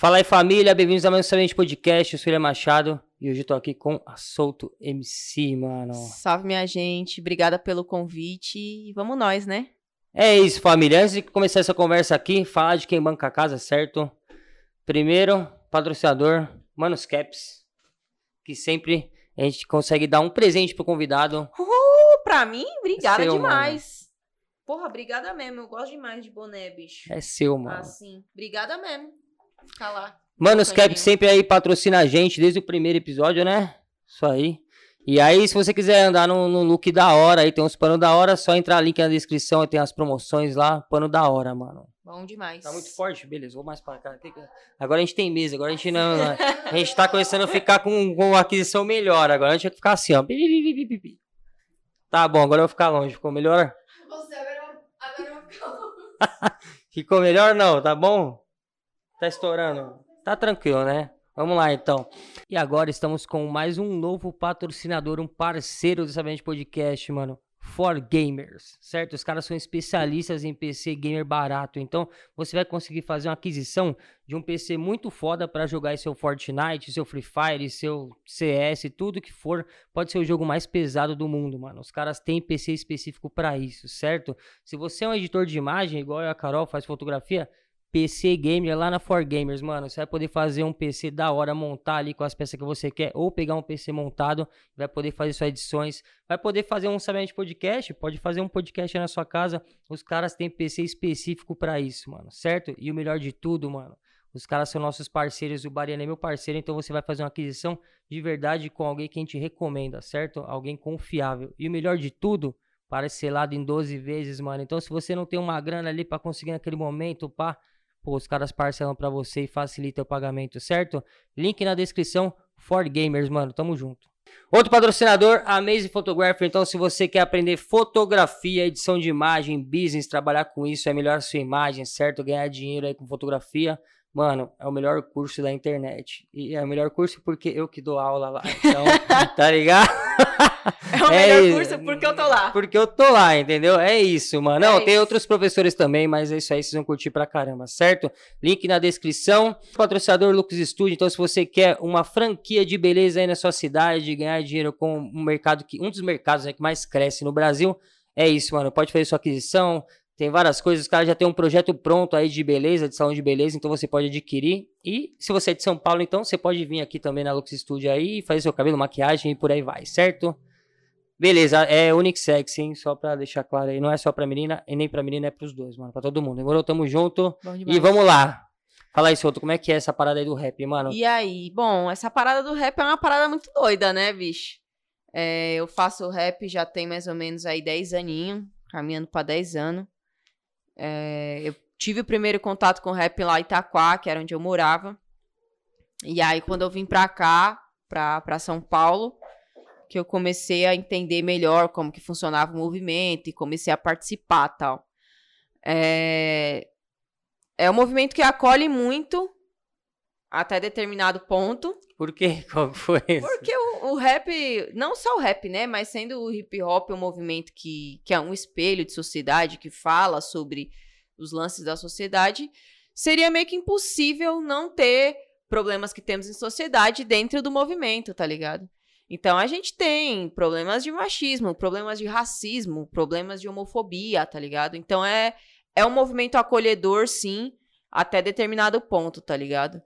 Fala aí família, bem-vindos a mais um excelente podcast, eu sou William Machado e hoje eu tô aqui com a Solto MC, mano. Salve minha gente, obrigada pelo convite e vamos nós, né? É isso família, antes de começar essa conversa aqui, falar de quem banca a casa, certo? Primeiro, patrocinador, Manos Caps, que sempre a gente consegue dar um presente pro convidado. Uhul, pra mim, obrigada É seu, demais. Porra, obrigada mesmo, eu gosto demais de boné, bicho. É seu, mano. Assim, obrigada mesmo. Ficar lá. Cap sempre aí patrocina a gente desde o primeiro episódio, né? Isso aí. E aí, se você quiser andar num, num look da hora, aí tem uns panos da hora, só entrar link na descrição, tem as promoções lá, pano da hora, mano. Bom demais. Tá muito forte? Beleza, vou mais pra cá. Agora a gente tem mesa, agora a gente não. A gente tá começando a ficar com, com aquisição melhor. Agora a gente vai ficar assim, ó. Tá bom, agora eu vou ficar longe. Ficou melhor? Você agora, agora eu vou ficar Ficou melhor não, tá bom? Tá estourando. Tá tranquilo, né? Vamos lá então. E agora estamos com mais um novo patrocinador, um parceiro do Sabente Podcast, mano. For Gamers, certo? Os caras são especialistas em PC gamer barato. Então, você vai conseguir fazer uma aquisição de um PC muito foda para jogar seu Fortnite, seu Free Fire, seu CS, tudo que for. Pode ser o jogo mais pesado do mundo, mano. Os caras têm PC específico para isso, certo? Se você é um editor de imagem, igual a Carol faz fotografia, PC Gamer lá na For Gamers, mano. Você vai poder fazer um PC da hora, montar ali com as peças que você quer, ou pegar um PC montado, vai poder fazer suas edições, vai poder fazer um sabente podcast, pode fazer um podcast na sua casa. Os caras têm PC específico pra isso, mano, certo? E o melhor de tudo, mano. Os caras são nossos parceiros, o Bariana é meu parceiro, então você vai fazer uma aquisição de verdade com alguém que a gente recomenda, certo? Alguém confiável. E o melhor de tudo, parcelado em 12 vezes, mano. Então, se você não tem uma grana ali pra conseguir naquele momento, pá, pô, os caras parcelam pra você e facilita o pagamento, certo? Link na descrição, For Gamers, mano, tamo junto. Outro patrocinador, a Maze Photographer. Então, se você quer aprender fotografia, edição de imagem, business, trabalhar com isso, é melhor sua imagem, certo? Ganhar dinheiro aí com fotografia. Mano, é o melhor curso da internet. E é o melhor curso porque eu que dou aula lá. Então, tá ligado? É o É melhor curso porque eu tô lá. Porque eu tô lá, entendeu? É isso, mano. Não, É tem isso. outros professores também, mas é isso aí, vocês vão curtir pra caramba, certo? Link na descrição. Patrocinador Lux Studio. Então, se você quer uma franquia de beleza aí na sua cidade, ganhar dinheiro com um mercado que. Um dos mercados né, que mais cresce no Brasil. É isso, mano. Pode fazer sua aquisição. Tem várias coisas, os caras já tem um projeto pronto aí de beleza, de salão de beleza, então você pode adquirir. E se você é de São Paulo, então você pode vir aqui também na Lux Studio aí, fazer seu cabelo, maquiagem e por aí vai, certo? Beleza, é unissex, hein? Só pra deixar claro aí. Não é só pra menina e nem pra menina, é pros dois, mano. Pra todo mundo. Demorou? Tamo junto. E vamos lá. Fala aí, Souto, como é que é essa parada aí do rap, mano? E aí, bom, essa parada do rap é uma parada muito doida, né, bicho? É, eu faço rap já tem mais ou menos aí 10 aninhos, caminhando pra 10 anos. É, eu tive o primeiro contato com rap lá em Itaquá, que era onde eu morava. E aí, quando eu vim pra cá, pra, pra São Paulo, que eu comecei a entender melhor como que funcionava o movimento e comecei a participar tal. É, é um movimento que acolhe muito até determinado ponto. Por quê? Qual foi isso? Porque o, o rap, não só o rap, né? Mas sendo o hip hop um movimento que, que é um espelho de sociedade, que fala sobre os lances da sociedade, seria meio que impossível não ter problemas que temos em sociedade dentro do movimento, tá ligado? Então a gente tem problemas de machismo, problemas de racismo, problemas de homofobia, tá ligado? Então é, é um movimento acolhedor, sim, até determinado ponto, tá ligado?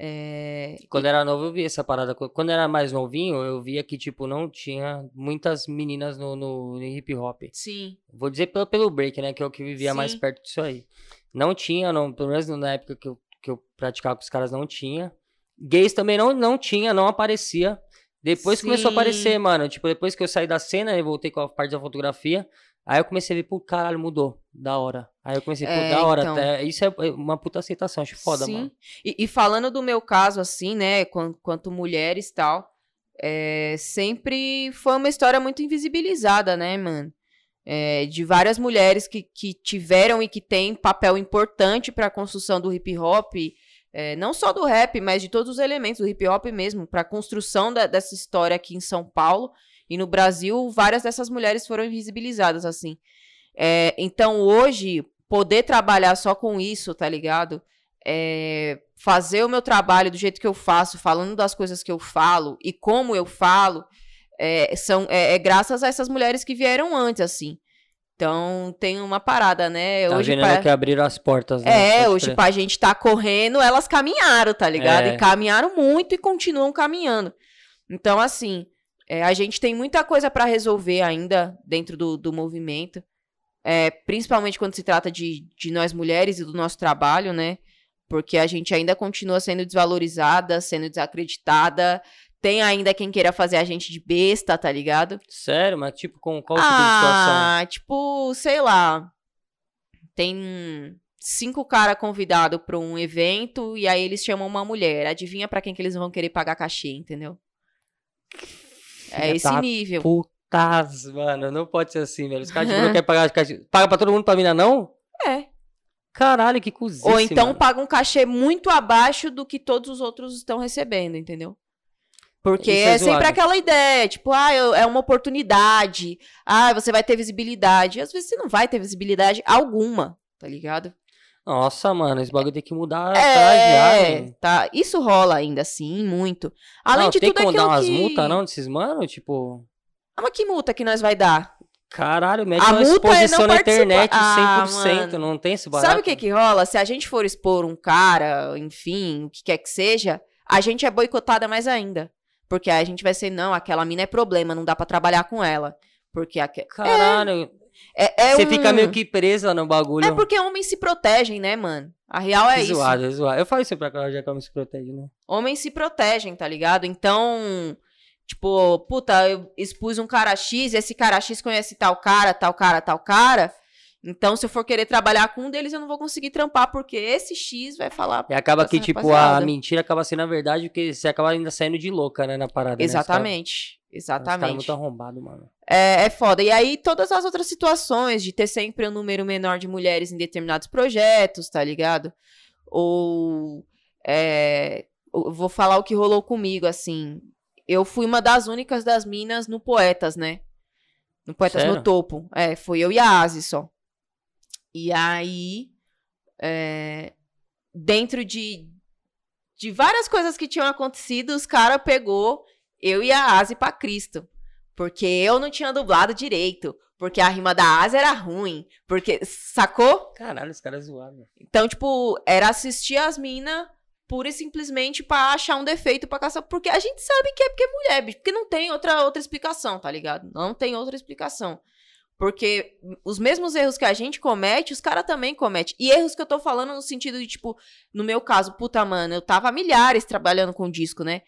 É, Quando era novo, eu via essa parada. Quando era mais novinho, eu via que, tipo, não tinha muitas meninas no, no, no hip hop. sim, Vou dizer pelo, pelo break, né? Que é o que vivia mais Sim. perto disso aí. Não tinha, não, pelo menos na época que eu, que eu praticava com os caras, não tinha. Gays também não, não tinha, não aparecia. Depois começou a Sim. aparecer, mano. Tipo, depois que eu saí da cena e voltei com a parte da fotografia, aí eu comecei a ver, pô, caralho, mudou. Da hora. Aí eu comecei, pô, É, da hora. então. até- isso é uma puta aceitação, acho foda, Sim. mano. E, e falando do meu caso, assim, né, quan- quanto mulheres e tal, é, sempre foi uma história muito invisibilizada, né, mano? É, de várias mulheres que, que tiveram e que têm papel importante para a construção do hip hop, é, não só do rap, mas de todos os elementos do hip hop mesmo, para a construção da- dessa história aqui em São Paulo e no Brasil, várias dessas mulheres foram invisibilizadas, assim. É, então, hoje, poder trabalhar só com isso, tá ligado? É, fazer o meu trabalho do jeito que eu faço, falando das coisas que eu falo e como eu falo, é, são, é, é graças a essas mulheres que vieram antes, assim. Então tem uma parada, né? Tá hoje vendo pra... que abriram as portas, né? É, hoje pra gente tá correndo, elas caminharam, tá ligado? É. E caminharam muito e continuam caminhando. Então, assim, é, a gente tem muita coisa pra resolver ainda dentro do, do movimento. É, principalmente quando se trata de, de nós mulheres e do nosso trabalho, né? Porque a gente ainda continua sendo desvalorizada, sendo desacreditada. Tem ainda quem queira fazer a gente de besta, tá ligado? Sério, mas tipo, com qual tipo de situação? Ah, tipo, sei lá. Tem cinco caras convidados pra um evento e aí eles chamam uma mulher. Adivinha pra quem que eles vão querer pagar cachê, entendeu? É esse da nível. Putas, mano, não pode ser assim, velho. Os caras não querem pagar cachê. Paga pra todo mundo, pra mina não? É. Caralho, que cozice, Ou então mano. paga um cachê muito abaixo do que todos os outros estão recebendo, entendeu? Porque é é, sempre aquela ideia, tipo, ah, eu- é uma oportunidade. Ah, você vai ter visibilidade. Às vezes você não vai ter visibilidade alguma, tá ligado? Nossa, mano, esse bagulho tem que mudar já, É, tá. Isso rola ainda, sim, muito. Além não, de tem tudo como dar umas que... multas, não, desses mano? Tipo, Ah, mas que multa que nós vai dar? caralho, mete A uma é exposição não na participar. internet Ah, 100%, mano. não tem esse barato? Sabe o que que rola? Se a gente for expor um cara, enfim, o que quer que seja, a gente é boicotada mais ainda. Porque aí a gente vai ser, não, aquela mina é problema, não dá pra trabalhar com ela. Porque aque... Caralho, é, é você um- fica meio que presa no bagulho. É porque homens se protegem, né, mano? A real é Que isso. zoado, é zoado. Eu falo isso pra Cláudia que ela se protege, né? Homens se protegem, tá ligado? Então, tipo, puta, eu expus um cara X, esse cara X conhece tal cara, tal cara, tal cara. Então, se eu for querer trabalhar com um deles, eu não vou conseguir trampar, porque esse X vai falar. E acaba que, tipo, a rapaziada. mentira acaba sendo a verdade, porque você acaba ainda saindo de louca, né, na parada. né? Caras- Exatamente. Os muito arrombados, mano. É, é foda. E aí, todas as outras situações de ter sempre um número menor de mulheres em determinados projetos, tá ligado? Ou. É, vou falar o que rolou comigo, assim. Eu fui uma das únicas das minas no Poetas, né? No Poetas Sério? no Topo. É, foi eu e a Asi só. E aí. é, dentro de, de várias coisas que tinham acontecido, os caras pegou eu e a Asi pra Cristo. Porque eu não tinha dublado direito. Porque a rima da Asi era ruim. Porque. Sacou? Caralho, os caras zoados. Então, tipo, era assistir as minas pura e simplesmente pra achar um defeito pra caçar. Porque a gente sabe que é porque é mulher, bicho. Porque não tem outra, outra explicação, tá ligado? Não tem outra explicação. Porque os mesmos erros que a gente comete, os caras também cometem. E erros que eu tô falando no sentido de, tipo, no meu caso, puta, mano, eu tava milhares trabalhando com disco, né?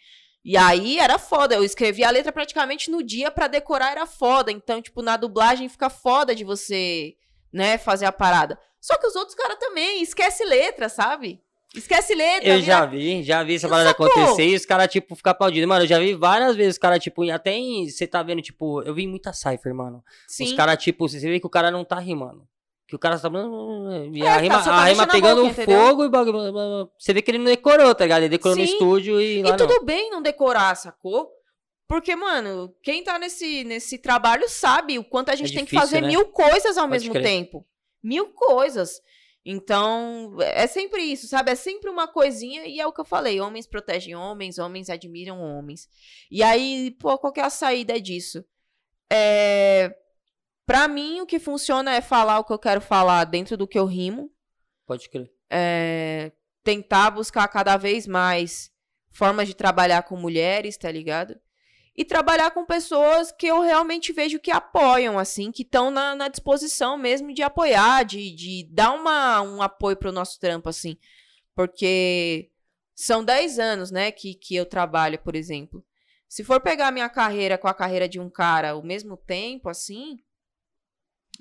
E aí era foda. Eu escrevia a letra praticamente no dia pra decorar, era foda. Então, tipo, na dublagem fica foda de você, né, fazer a parada. Só que os outros caras também, esquece letra, sabe? Esquece letra. Eu vira- já vi, já vi essa parada Sacou? acontecer e os caras, tipo, ficar aplaudindo. Mano, eu já vi várias vezes os caras, tipo, até em. Você tá vendo, tipo, eu vi muita Cypher, mano. Sim. Os caras, tipo, você vê que o cara não tá rimando. Que o cara tá. E É, a tá, rima, tá a rima pegando boca, entendeu? fogo e bagulho. Você vê que ele não decorou, tá ligado? Ele decorou no Sim. estúdio e. E não. tudo bem não decorar, sacou? Porque, mano, quem tá nesse, nesse trabalho sabe o quanto a gente tem que difícil, fazer né? mil coisas ao Pode mesmo crer. tempo. Mil coisas. Então, é sempre isso, sabe? É sempre uma coisinha e é o que eu falei. Homens protegem homens, homens admiram homens. E aí, pô, qual que é a saída disso? É... Pra mim, o que funciona é falar o que eu quero falar dentro do que eu rimo Pode crer. é, tentar buscar cada vez mais formas de trabalhar com mulheres, tá ligado? E trabalhar com pessoas que eu realmente vejo que apoiam, assim, que estão na, na disposição mesmo de apoiar, de, de dar uma, um apoio pro nosso trampo, assim. Porque são 10 anos, né, que, que eu trabalho, por exemplo. Se for pegar minha carreira com a carreira de um cara ao mesmo tempo, assim,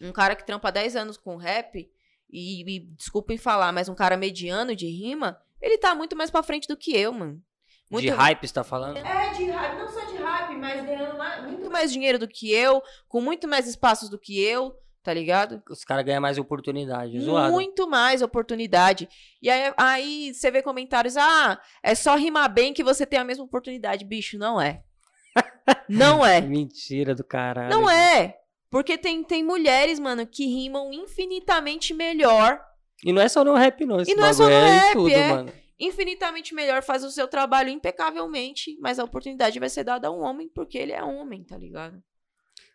um cara que trampa 10 anos com rap, e, e desculpem falar, mas um cara mediano de rima, ele tá muito mais pra frente do que eu, mano. Muito... De hype, você tá falando? É, de hype, não só de hype, mas ganhando mais- muito mais dinheiro do que eu, com muito mais espaços do que eu, tá ligado? Os caras ganham mais oportunidade. Zoado. Muito mais oportunidade. E aí, aí você vê comentários, ah, é só rimar bem que você tem a mesma oportunidade. Bicho, não é. Não é. Mentira do caralho. Não é. Porque tem, tem mulheres, mano, que rimam infinitamente melhor E não é só no rap, não. Esse E não é só no em rap, tudo, é. mano. infinitamente melhor, faz o seu trabalho impecavelmente, mas a oportunidade vai ser dada a um homem porque ele é homem, tá ligado?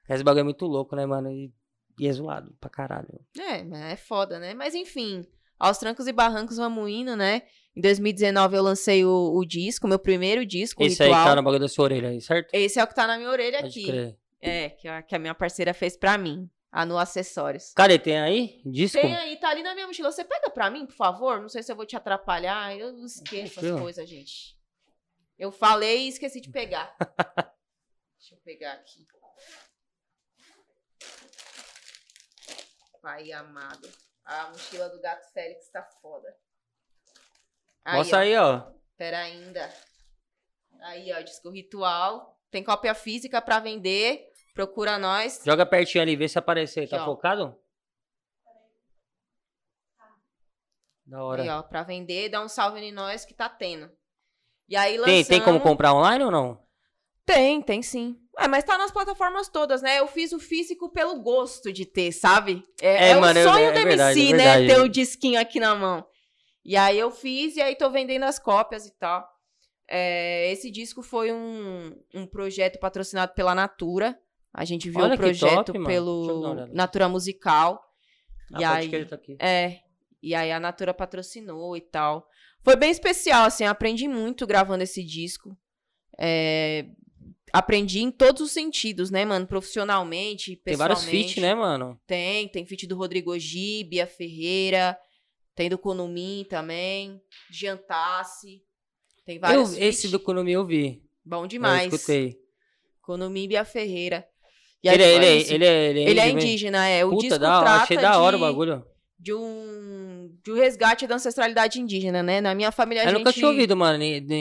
Esse bagulho é muito louco, né, mano? E, e é zoado pra caralho. É, é foda, né? Mas enfim, aos trancos e barrancos vamos indo, né? Em 2019 eu lancei o, o disco, meu primeiro disco, Esse Ritual. aí tá no bagulho da sua orelha aí, certo? Esse é o que tá na minha orelha Pode aqui. crer. É, que a, que a minha parceira fez pra mim, a No Acessórios. Cadê? Tem aí? Disco? Tem aí, tá ali na minha mochila. Você pega pra mim, por favor? Não sei se eu vou te atrapalhar. Eu esqueço as coisas, gente. Eu falei e esqueci de pegar. Deixa eu pegar aqui. Pai amado. A mochila do gato Félix tá foda. Mostra ó. aí, ó. Pera ainda. Aí, ó, disco ritual. Tem cópia física pra vender. Procura nós. Joga pertinho ali, vê se aparecer. Tá ó. focado? Da hora. Aí, ó, pra vender, dá um salve em nós que tá tendo. E aí tem, tem como lançamos- comprar online ou não? Tem, tem sim. É, mas tá nas plataformas todas, né? Eu fiz o físico pelo gosto de ter, sabe? É, É, é mano, é- o sonho é do verdade, MC, é né? verdade. Ter o disquinho aqui na mão. E aí eu fiz e aí tô vendendo as cópias e tal. É, esse disco foi um, um projeto patrocinado pela Natura. A gente viu Olha o projeto top, eu pelo. Natura Musical. Ah, e aí, tá é, e aí a Natura patrocinou e tal. Foi bem especial, assim, aprendi muito gravando esse disco. É, aprendi em todos os sentidos, né, mano? Profissionalmente, Tem vários pessoalmente. feats, né, mano? Tem, tem feat do Rodrigo Ogi, Bia Ferreira, tem do Konumin também, Giantassi. Tem Eu, vários esse feat. do Economia eu vi. Bom Eu demais. escutei. Konumin e Bia Ferreira. Aí Ele, é- foi ele, é- isso. ele, é, ele é Ele é indígena, é. O Puta, disco da trata Achei da hora de o bagulho. de um, de um resgate da ancestralidade indígena, né? Na minha família a Eu gente... nunca tinha ouvido, mano,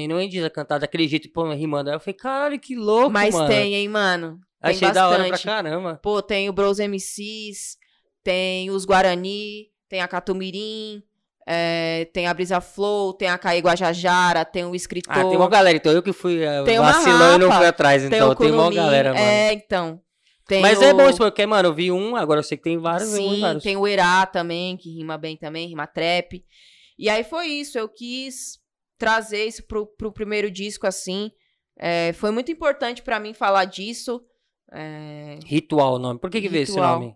não indígena cantar daquele jeito, pô, rimando. Aí eu falei, caralho, que louco, Mas mano. tem, hein, mano? Tem Achei bastante. da hora pra caramba. Pô, tem o Bros MCs, tem os Guarani, tem a Catumirim, é, tem a Brisa Flow, tem a Caí Guajajara, tem o Escritor, Ah, tem uma galera, então eu que fui uh, Tem vacilão e não fui atrás, tem então o tem uma galera, mano. É, então. Tem Mas o... é bom isso, porque, mano, eu vi um, agora eu sei que tem vários, Sim, vários. tem o Erá também, que rima bem também, rima trap. E aí foi isso, eu quis trazer isso pro, pro primeiro disco, assim. É, foi muito importante pra mim falar disso. É, Ritual o nome. Por que que veio esse nome?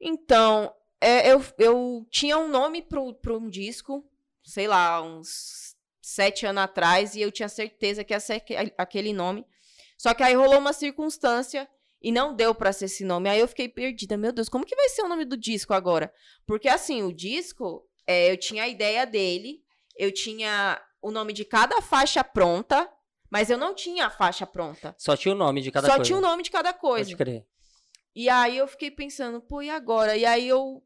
Então, é, eu, eu tinha um nome pro, pro um disco, sei lá, uns sete anos atrás, e eu tinha certeza que ia ser aque- aquele nome. Só que aí rolou uma circunstância e não deu pra ser esse nome. Aí eu fiquei perdida. Meu Deus, como que vai ser o nome do disco agora? Porque assim, o disco, é, eu tinha a ideia dele, eu tinha o nome de cada faixa pronta, mas eu não tinha a faixa pronta. Só tinha o nome de cada Só coisa. tinha o nome de cada coisa. Pode crer. E aí eu fiquei pensando, pô, e agora? E aí eu,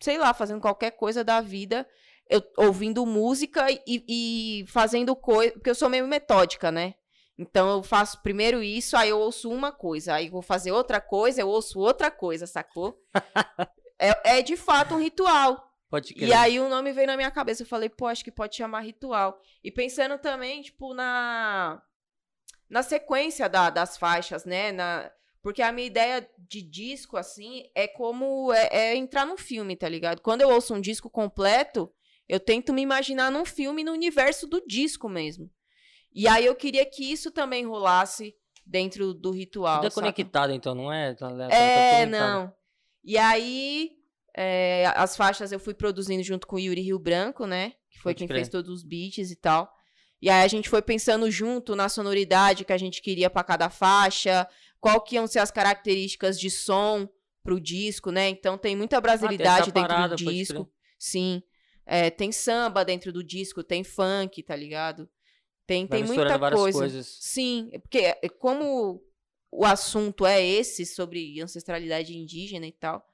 sei lá, fazendo qualquer coisa da vida, eu ouvindo música e, e fazendo coisa, porque eu sou meio metódica, né? Então eu faço primeiro isso, aí eu ouço uma coisa, aí vou fazer outra coisa, eu ouço outra coisa, sacou? é, é de fato um ritual. Pode crer. E aí o nome veio na minha cabeça. Eu falei, pô, acho que pode chamar ritual. E pensando também, tipo, na, na sequência da- das faixas, né? Na, porque a minha ideia de disco, assim, é como é, é entrar num filme, tá ligado? Quando eu ouço um disco completo, eu tento me imaginar num filme no universo do disco mesmo. E aí eu queria que isso também rolasse dentro do ritual. Tudo é saca? conectado, então, não é? Tá, tá É, conectado. não. E aí, é, as faixas eu fui produzindo junto com o Yuri Rio Branco, né? Que foi Pode quem crer. fez todos os beats e tal. E aí a gente foi pensando junto na sonoridade que a gente queria pra cada faixa, qual que iam ser as características de som pro disco, né? Então tem muita brasilidade Ah, tem essa dentro parada, do disco. Sim. É, tem samba dentro do disco, tem funk, tá ligado? Tem, Vai tem muita coisa. coisas. Sim, é porque é, como o assunto é esse sobre ancestralidade indígena e tal,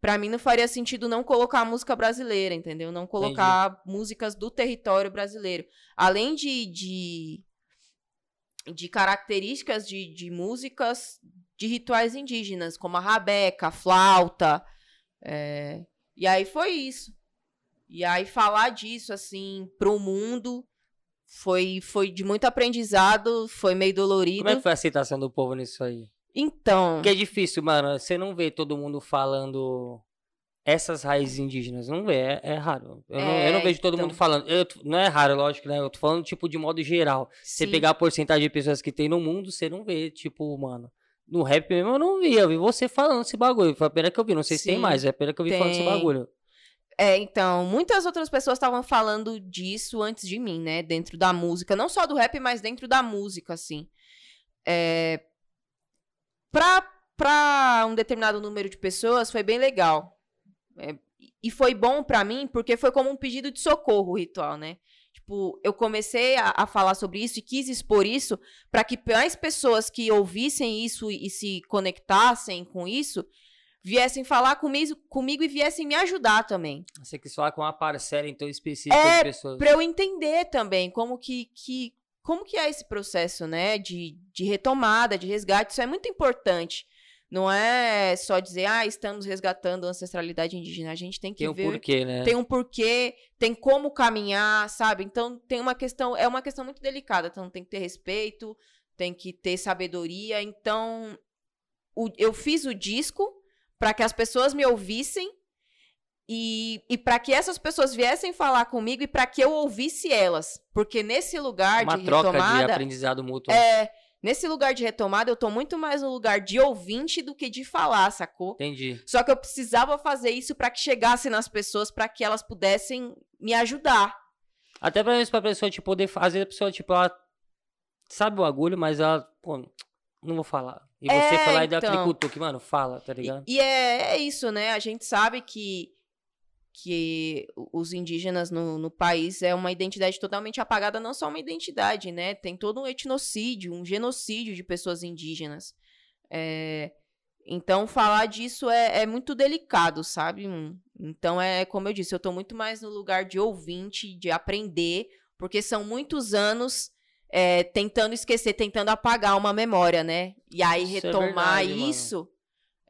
pra mim não faria sentido não colocar música brasileira, entendeu? Não colocar músicas do território brasileiro. Além de, de, de características de, de músicas de rituais indígenas, como a rabeca, a flauta. é, E aí foi isso. E aí falar disso, assim, pro mundo foi, foi de muito aprendizado, foi meio dolorido. Como é que foi a aceitação do povo nisso aí? Então, Porque é difícil, mano. Você não vê todo mundo falando essas raízes indígenas. Não vê, é, é raro. Eu, não, É, eu não vejo todo então. mundo falando. Eu não é raro, lógico, né? Eu tô falando, tipo, de modo geral. Você Sim. pegar a porcentagem de pessoas que tem no mundo, você não vê, tipo, mano. No rap mesmo eu não vi, eu vi você falando esse bagulho. Foi a pena que eu vi, não sei se tem Sim, mais, é a pena que eu vi falando esse tem. bagulho. É, então, muitas outras pessoas estavam falando disso antes de mim, né? Dentro da música. Não só do rap, mas dentro da música, assim. É... Pra, pra um determinado número de pessoas, foi bem legal. É, e foi bom pra mim, porque foi como um pedido de socorro o ritual, né? Tipo, eu comecei a, a falar sobre isso e quis expor isso para que mais pessoas que ouvissem isso e se conectassem com isso viessem falar comigo, comigo e viessem me ajudar também. Você quis falar com uma parcela, então, específica É, de pessoas. Pra eu entender também como que, que como que é esse processo, né, de, de retomada, de resgate, isso é muito importante. Não é só dizer, ah, estamos resgatando a ancestralidade indígena. A gente tem que Tem um ver porquê, né? tem um porquê, tem como caminhar, sabe? Então tem uma questão, é uma questão muito delicada, então tem que ter respeito, tem que ter sabedoria. Então o- eu fiz o disco para que as pessoas me ouvissem e, e para que essas pessoas viessem falar comigo e para que eu ouvisse elas, porque nesse lugar Uma de troca de retomada, aprendizado mútuo. é, nesse lugar de retomada eu tô muito mais no lugar de ouvinte do que de falar, sacou? Entendi. Só que eu precisava fazer isso para que chegasse nas pessoas, para que elas pudessem me ajudar. Até pra isso, pra pessoa, tipo, poder fazer, a pessoa, tipo, ela sabe o bagulho, mas ela, pô, não vou falar. E você É, foi lá e deu aquele então. cutuque, mano, fala, tá E, ligado? e é, é isso, né? A gente sabe que, que os indígenas no, no país é uma identidade totalmente apagada, não só uma identidade, né? Tem todo um etnocídio, um genocídio de pessoas indígenas. É, então, falar disso é, é muito delicado, sabe? Hum, Então, é como eu disse, eu tô muito mais no lugar de ouvinte, de aprender, porque são muitos anos é, tentando esquecer, tentando apagar uma memória, né? E aí Isso é retomar verdade, mano. isso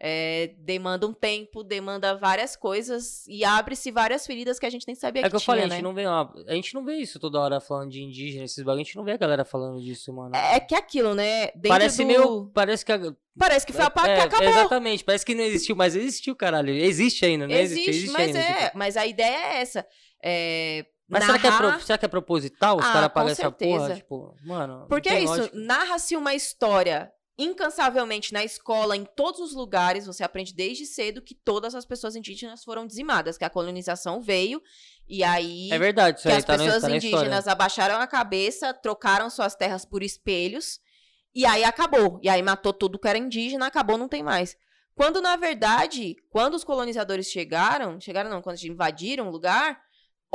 é, demanda um tempo, demanda várias coisas e abre-se várias feridas que a gente nem sabia É que, que eu tinha, falei, a né? gente, não vê uma, a gente não vê isso toda hora falando de indígena, esses bagulho, a gente não vê a galera falando disso, mano. É que é aquilo, né? Dentro parece do... meio, parece que... A, Parece que foi a parte é, que acabou. Exatamente, parece que não existiu, mas existiu, caralho. Existe ainda, né? Existe, mas ainda, é, tipo. mas a ideia é essa. É, Mas será que, é pro- será que é proposital os Ah, caras com pagar essa porra? Tipo, mano. Porque é isso, narra-se uma história incansavelmente na escola, em todos os lugares, você aprende desde cedo que todas as pessoas indígenas foram dizimadas, que a colonização veio e aí É verdade, isso que aí as tá, no, pessoas tá na história. indígenas abaixaram a cabeça, trocaram suas terras por espelhos, e aí acabou. E aí matou tudo que era indígena, acabou, não tem mais. Quando, na verdade, quando os colonizadores chegaram, chegaram não, quando eles invadiram o lugar,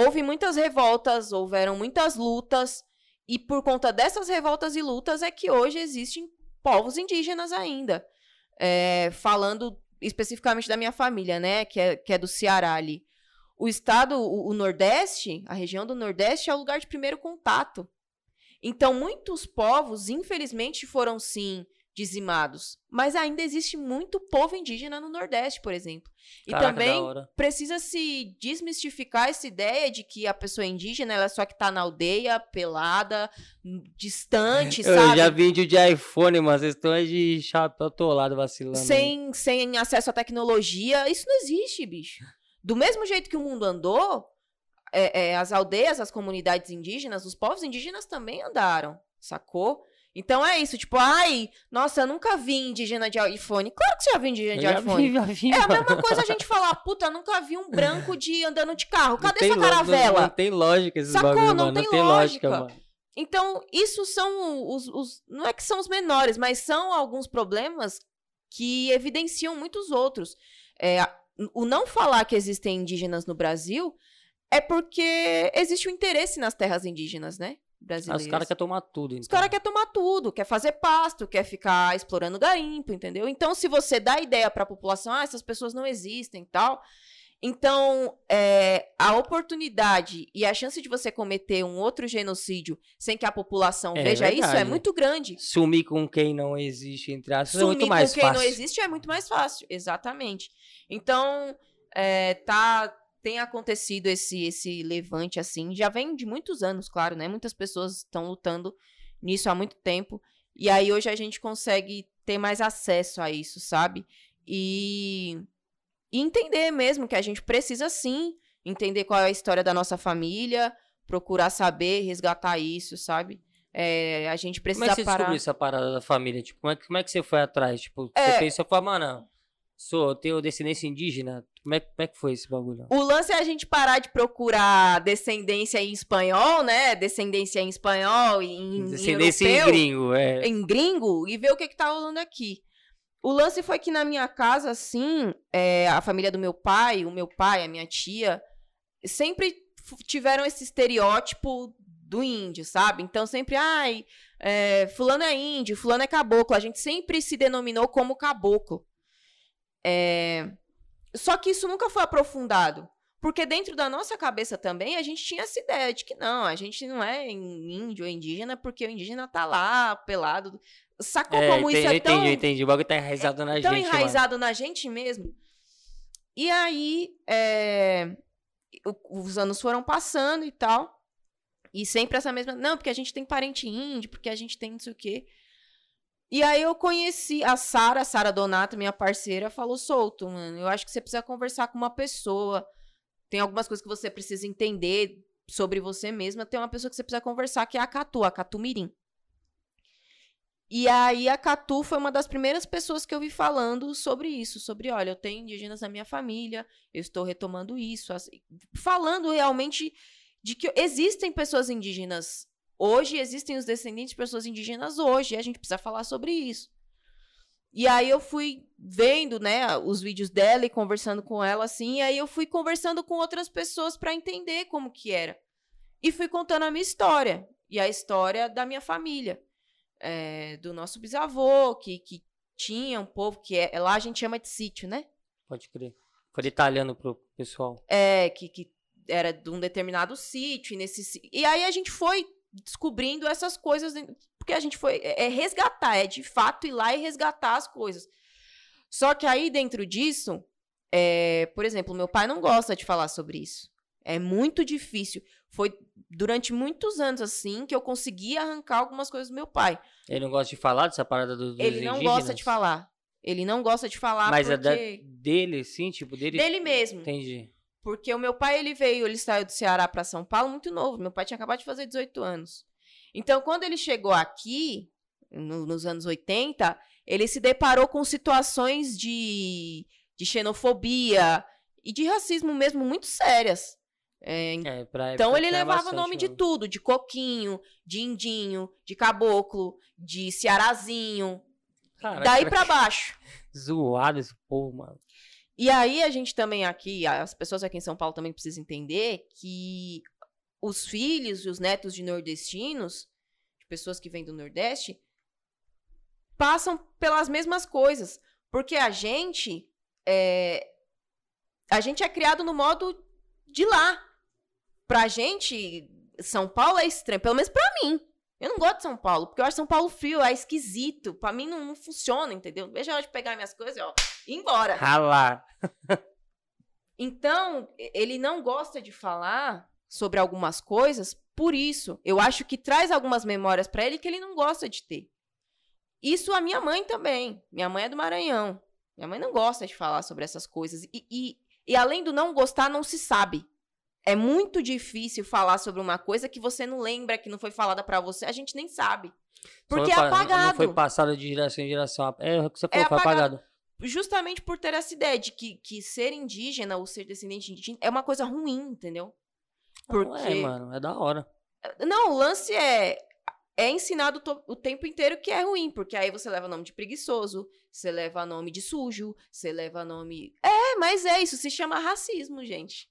houve muitas revoltas, houveram muitas lutas, e por conta dessas revoltas e lutas é que hoje existem povos indígenas ainda. É, falando especificamente da minha família, né, que é, que é do Ceará ali. O estado, o, o Nordeste, a região do Nordeste é o lugar de primeiro contato. Então, muitos povos, infelizmente, foram sim dizimados. Mas ainda existe muito povo indígena no Nordeste, por exemplo. E Caraca, também precisa se desmistificar essa ideia de que a pessoa indígena ela é só que tá na aldeia, pelada, distante, Eu sabe? já vídeo de iPhone. Vocês estão aí de chapéu atolado vacilando. aí. sem, sem acesso à tecnologia. Isso não existe, bicho. Do mesmo jeito que o mundo andou, é, é, as aldeias, as comunidades indígenas, os povos indígenas também andaram, sacou? Então é isso, tipo, ai, nossa, eu nunca vi indígena de iPhone. Claro que você já viu indígena de iPhone. vi, já vi, É a mesma coisa a gente falar, puta, nunca vi um branco de andando de carro. Cadê sua lo- não- caravela? Não, tem lógica esses Sacou? bagulho, Não tem não tem lógica, lógica. mano. Então, isso são os, os- Não é que são os menores, mas são alguns problemas que evidenciam muitos outros. É, o não falar que existem indígenas no Brasil é porque existe o interesse nas terras indígenas, né? Ah, Brasileiras. Os caras querem tomar tudo, então. Os caras querem tomar tudo, quer fazer pasto, quer ficar explorando garimpo, entendeu? Então, se você dá ideia para a população, ah, essas pessoas não existem e tal, então é, a oportunidade e a chance de você cometer um outro genocídio sem que a população É veja isso é verdade. muito grande. Sumir com quem não existe, entre aspas, é Sumir muito mais com quem fácil. não existe é muito mais fácil, exatamente. Então, é, tá, tem acontecido esse, esse levante assim, já vem de muitos anos, claro, né? Muitas pessoas estão lutando nisso há muito tempo. E aí hoje a gente consegue ter mais acesso a isso, sabe? E e entender mesmo que a gente precisa sim entender qual é a história da nossa família, procurar saber, resgatar isso, sabe? É, a gente precisa Como é que você parar. descobriu essa parada da família? Tipo, como é, que- como é que você foi atrás? Tipo, É. você pensou, falou, mano, sou, eu tenho descendência indígena. Como é, como é que foi esse bagulho? O lance é a gente parar de procurar descendência em espanhol, né? Descendência em espanhol, em, em Descendência em europeu, gringo, é. em gringo, e ver o que que tá rolando aqui. O lance foi que na minha casa, assim, é, a família do meu pai, o meu pai, a minha tia, sempre tiveram esse estereótipo do índio, sabe? Então sempre, ai, é, fulano é índio, fulano é caboclo. A gente sempre se denominou como caboclo. É, Só que isso nunca foi aprofundado. Porque dentro da nossa cabeça também a gente tinha essa ideia de que não, a gente não é índio ou indígena porque o indígena tá lá, pelado. Sacou É, como entendi, isso é eu tão entendi, eu entendi. O bagulho tá enraizado na tão gente, mano. enraizado na gente mesmo. E aí, é, os anos foram passando e tal. E sempre essa mesma. Não, porque a gente tem parente índio, porque a gente tem não sei o quê. E aí eu conheci a Sara, Sara Donato, minha parceira, falou: solto, mano. Eu acho que você precisa conversar com uma pessoa. Tem algumas coisas que você precisa entender sobre você mesma. Tem uma pessoa que você precisa conversar, que é a Catu, a Catu Mirim. E aí a Catu foi uma das primeiras pessoas que eu vi falando sobre isso, sobre, olha, eu tenho indígenas na minha família, eu estou retomando isso, assim, falando realmente de que existem pessoas indígenas hoje, existem os descendentes de pessoas indígenas hoje, e a gente precisa falar sobre isso. E aí eu fui vendo, né, os vídeos dela e conversando com ela assim, e aí eu fui conversando com outras pessoas para entender como que era. E fui contando a minha história e a história da minha família é, do nosso bisavô, que, que tinha um povo que é, lá a gente chama de sítio, né? Pode crer. Foi italiano pro pessoal. É, que, que era de um determinado sítio, e nesse E aí a gente foi descobrindo essas coisas, porque a gente foi. É é resgatar, é de fato ir lá e resgatar as coisas. Só que aí dentro disso, é, por exemplo, meu pai não gosta de falar sobre isso. É muito difícil. Foi durante muitos anos assim que eu consegui arrancar algumas coisas do meu pai. Ele não gosta de falar dessa parada do, dos Ele não indígenas? gosta de falar. Ele não gosta de falar Mas é da, porque... dele, sim, tipo, dele... Dele mesmo. Entendi. Porque o meu pai, ele veio, ele saiu do Ceará para São Paulo muito novo. Meu pai tinha acabado de fazer 18 anos. Então, quando ele chegou aqui, no- nos anos 80, ele se deparou com situações de, de xenofobia e de racismo mesmo muito sérias. É, É, então ele levava bastante, nome de mano. tudo, de coquinho, de indinho, de caboclo, de cearazinho, Caraca, daí pra baixo. Zoado esse povo, mano. E aí a gente também aqui, as pessoas aqui em São Paulo também precisam entender que os filhos e os netos de nordestinos, de pessoas que vêm do Nordeste, passam pelas mesmas coisas. Porque a gente é, a gente é criado no modo de lá. Pra gente, São Paulo é estranho, pelo menos pra mim. Eu não gosto de São Paulo, porque eu acho São Paulo frio, é esquisito. Pra mim não, não funciona, entendeu? Veja a hora de pegar minhas coisas e ir embora. Ralar. Então, ele não gosta de falar sobre algumas coisas por isso. Eu acho que traz algumas memórias pra ele que ele não gosta de ter. Isso a minha mãe também. Minha mãe é do Maranhão. Minha mãe não gosta de falar sobre essas coisas. E, e, e além do não gostar, não se sabe. É muito difícil falar sobre uma coisa que você não lembra, que não foi falada pra você. A gente nem sabe. Porque é Foi apagado. Não foi passado de geração em geração. É o que você falou, É foi apagado. Justamente por ter essa ideia de que, que ser indígena ou ser descendente indígena é uma coisa ruim, entendeu? Não é, Porque- mano, é da hora. Não, o lance é é ensinado o tempo inteiro que é ruim, porque aí você leva nome de preguiçoso, você leva nome de sujo, você leva nome. É, mas é isso, se chama racismo, gente.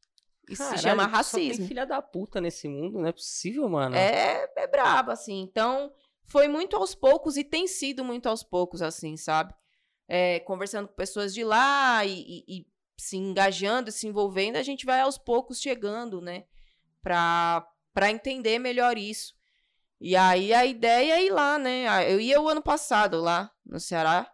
Isso Caralho, se chama só tem racismo. filha da puta nesse mundo, não é possível, mano. É, é brabo, assim. Então, foi muito aos poucos e tem sido muito aos poucos, assim, sabe? É, conversando com pessoas de lá e, e- e se engajando, se envolvendo, a gente vai aos poucos chegando, né? Pra, pra entender melhor isso. E aí a ideia é ir lá, né? Eu ia o ano passado lá no Ceará,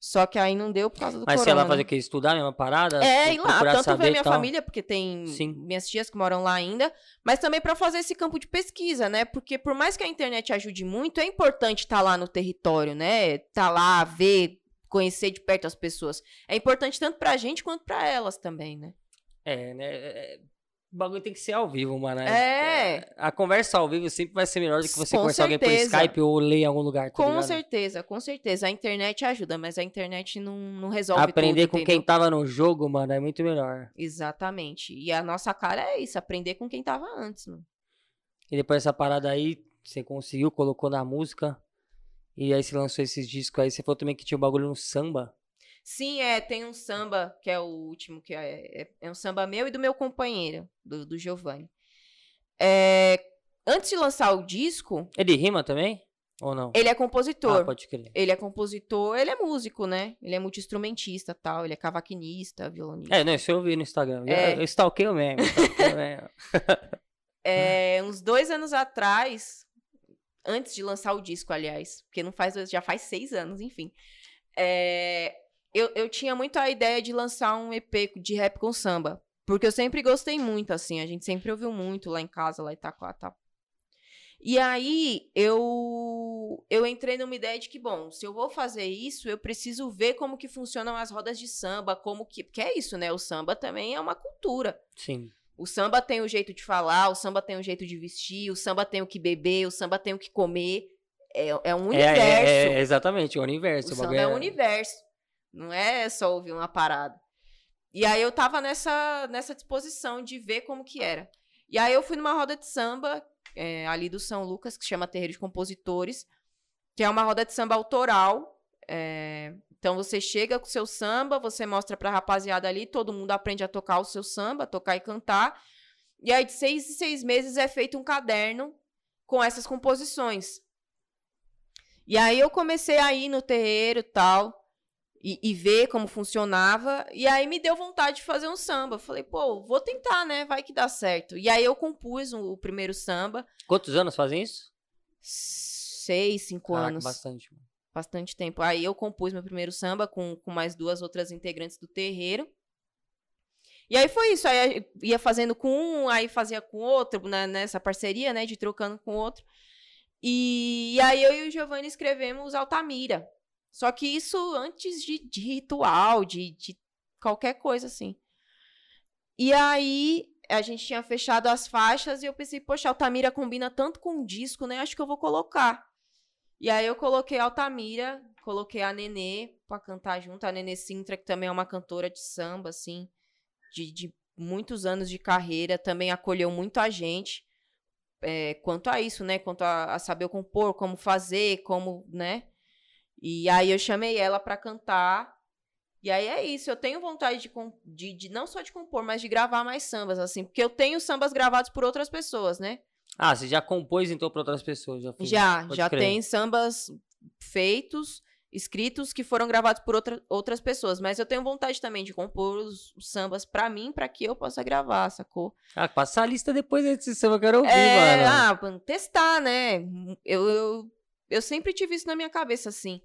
só que aí não deu por causa do Mas se corona. ela fazer né? o quê? Estudar a mesma parada? É, ir lá, tanto ver minha família, porque tem Sim. minhas tias que moram lá ainda, mas também pra fazer esse campo de pesquisa, né? Porque por mais que a internet ajude muito, é importante estar lá no território, né? Tá lá, ver conhecer de perto as pessoas. É importante tanto pra gente quanto pra elas também, né? É, né? é- O bagulho tem que ser ao vivo, mano. É. A conversa ao vivo sempre vai ser melhor do que você Com conversar alguém por certeza. Skype ou ler em algum lugar. Tá Com ligado? certeza, com certeza. A internet ajuda, mas a internet não, não resolve Aprender tudo, com entendeu? quem tava no jogo, mano, é muito melhor. Exatamente. E a nossa cara é isso, aprender com quem tava antes, mano. E depois dessa parada aí, você conseguiu, colocou na música. E aí você lançou esses discos aí. Você falou também que tinha um bagulho no samba. Sim, é, tem um samba, que é o último, que é, é, é um samba meu e do meu companheiro, do, do Giovanni. É, antes de lançar o disco, Ele rima também? Ou não? ele é compositor. Ah, pode crer. Ele é compositor, ele é músico, né? Ele é multi-instrumentista tal, ele é cavaquinista, violonista. É, não, isso eu vi no Instagram. Eu- É. Eu stalkei o meme. stalkei o meme. É, uns dois anos atrás, antes de lançar o disco, aliás, porque não faz já faz seis anos, enfim. é, eu, eu tinha muito a ideia de lançar um EP de rap com samba. Porque eu sempre gostei muito, assim, a gente sempre ouviu muito lá em casa, lá em e tal. E aí, eu, eu entrei numa ideia de que, bom, se eu vou fazer isso, eu preciso ver como que funcionam as rodas de samba, como que... Porque é isso, né? O samba também é uma cultura. Sim. O samba tem o jeito de falar, o samba tem o jeito de vestir, o samba tem o que beber, o samba tem o que comer. É, é um É, universo. é, é, exatamente, o universo. o o samba bagulho é um universo. Não é só ouvir uma parada. E aí eu tava nessa, nessa disposição de ver como que era. E aí eu fui numa roda de samba, é, ali do São Lucas, que chama Terreiro de Compositores, que é uma roda de samba autoral. Então você chega com o seu samba, você mostra pra rapaziada ali, todo mundo aprende a tocar o seu samba, tocar e cantar. E aí, de seis em seis meses, é feito um caderno com essas composições. E aí eu comecei a ir no terreiro e tal, e, e ver como funcionava. E aí me deu vontade de fazer um samba. Falei, pô, vou tentar, né? Vai que dá certo. E aí eu compus o, o primeiro samba. Quantos anos fazem isso? Seis, cinco Caraca, anos. bastante. mano. Bastante tempo. Aí eu compus meu primeiro samba com, com mais duas outras integrantes do terreiro. E aí foi isso. Aí ia fazendo com um, aí fazia com outro, né, nessa parceria, né? De trocando com outro. E, aí eu e o Giovanni escrevemos Altamira. Só que isso antes de, de ritual, de, de qualquer coisa assim. E aí a gente tinha fechado as faixas e eu pensei, poxa, Altamira combina tanto com o disco, né? Acho que eu vou colocar. E aí eu coloquei a Altamira, coloquei a Nenê pra cantar junto. A Nenê Sintra, que também é uma cantora de samba, assim, de, de muitos anos de carreira, também acolheu muito a gente. é, quanto a isso, né? Quanto a, a saber compor, como fazer, como, né? E aí eu chamei ela pra cantar. E aí é isso, eu tenho vontade de, de, de não só de compor, mas de gravar mais sambas, assim, porque eu tenho sambas gravados por outras pessoas, né? Ah, você já compôs então pra outras pessoas? Já? Já, Pode já crer. tem sambas feitos, escritos, que foram gravados por outra, outras pessoas. Mas eu tenho vontade também de compor os, sambas pra mim, pra que eu possa gravar, sacou? Ah, passa a lista depois desse samba, eu quero ouvir, é, mano. ah, testar, né? Eu, eu, eu sempre tive isso na minha cabeça, assim.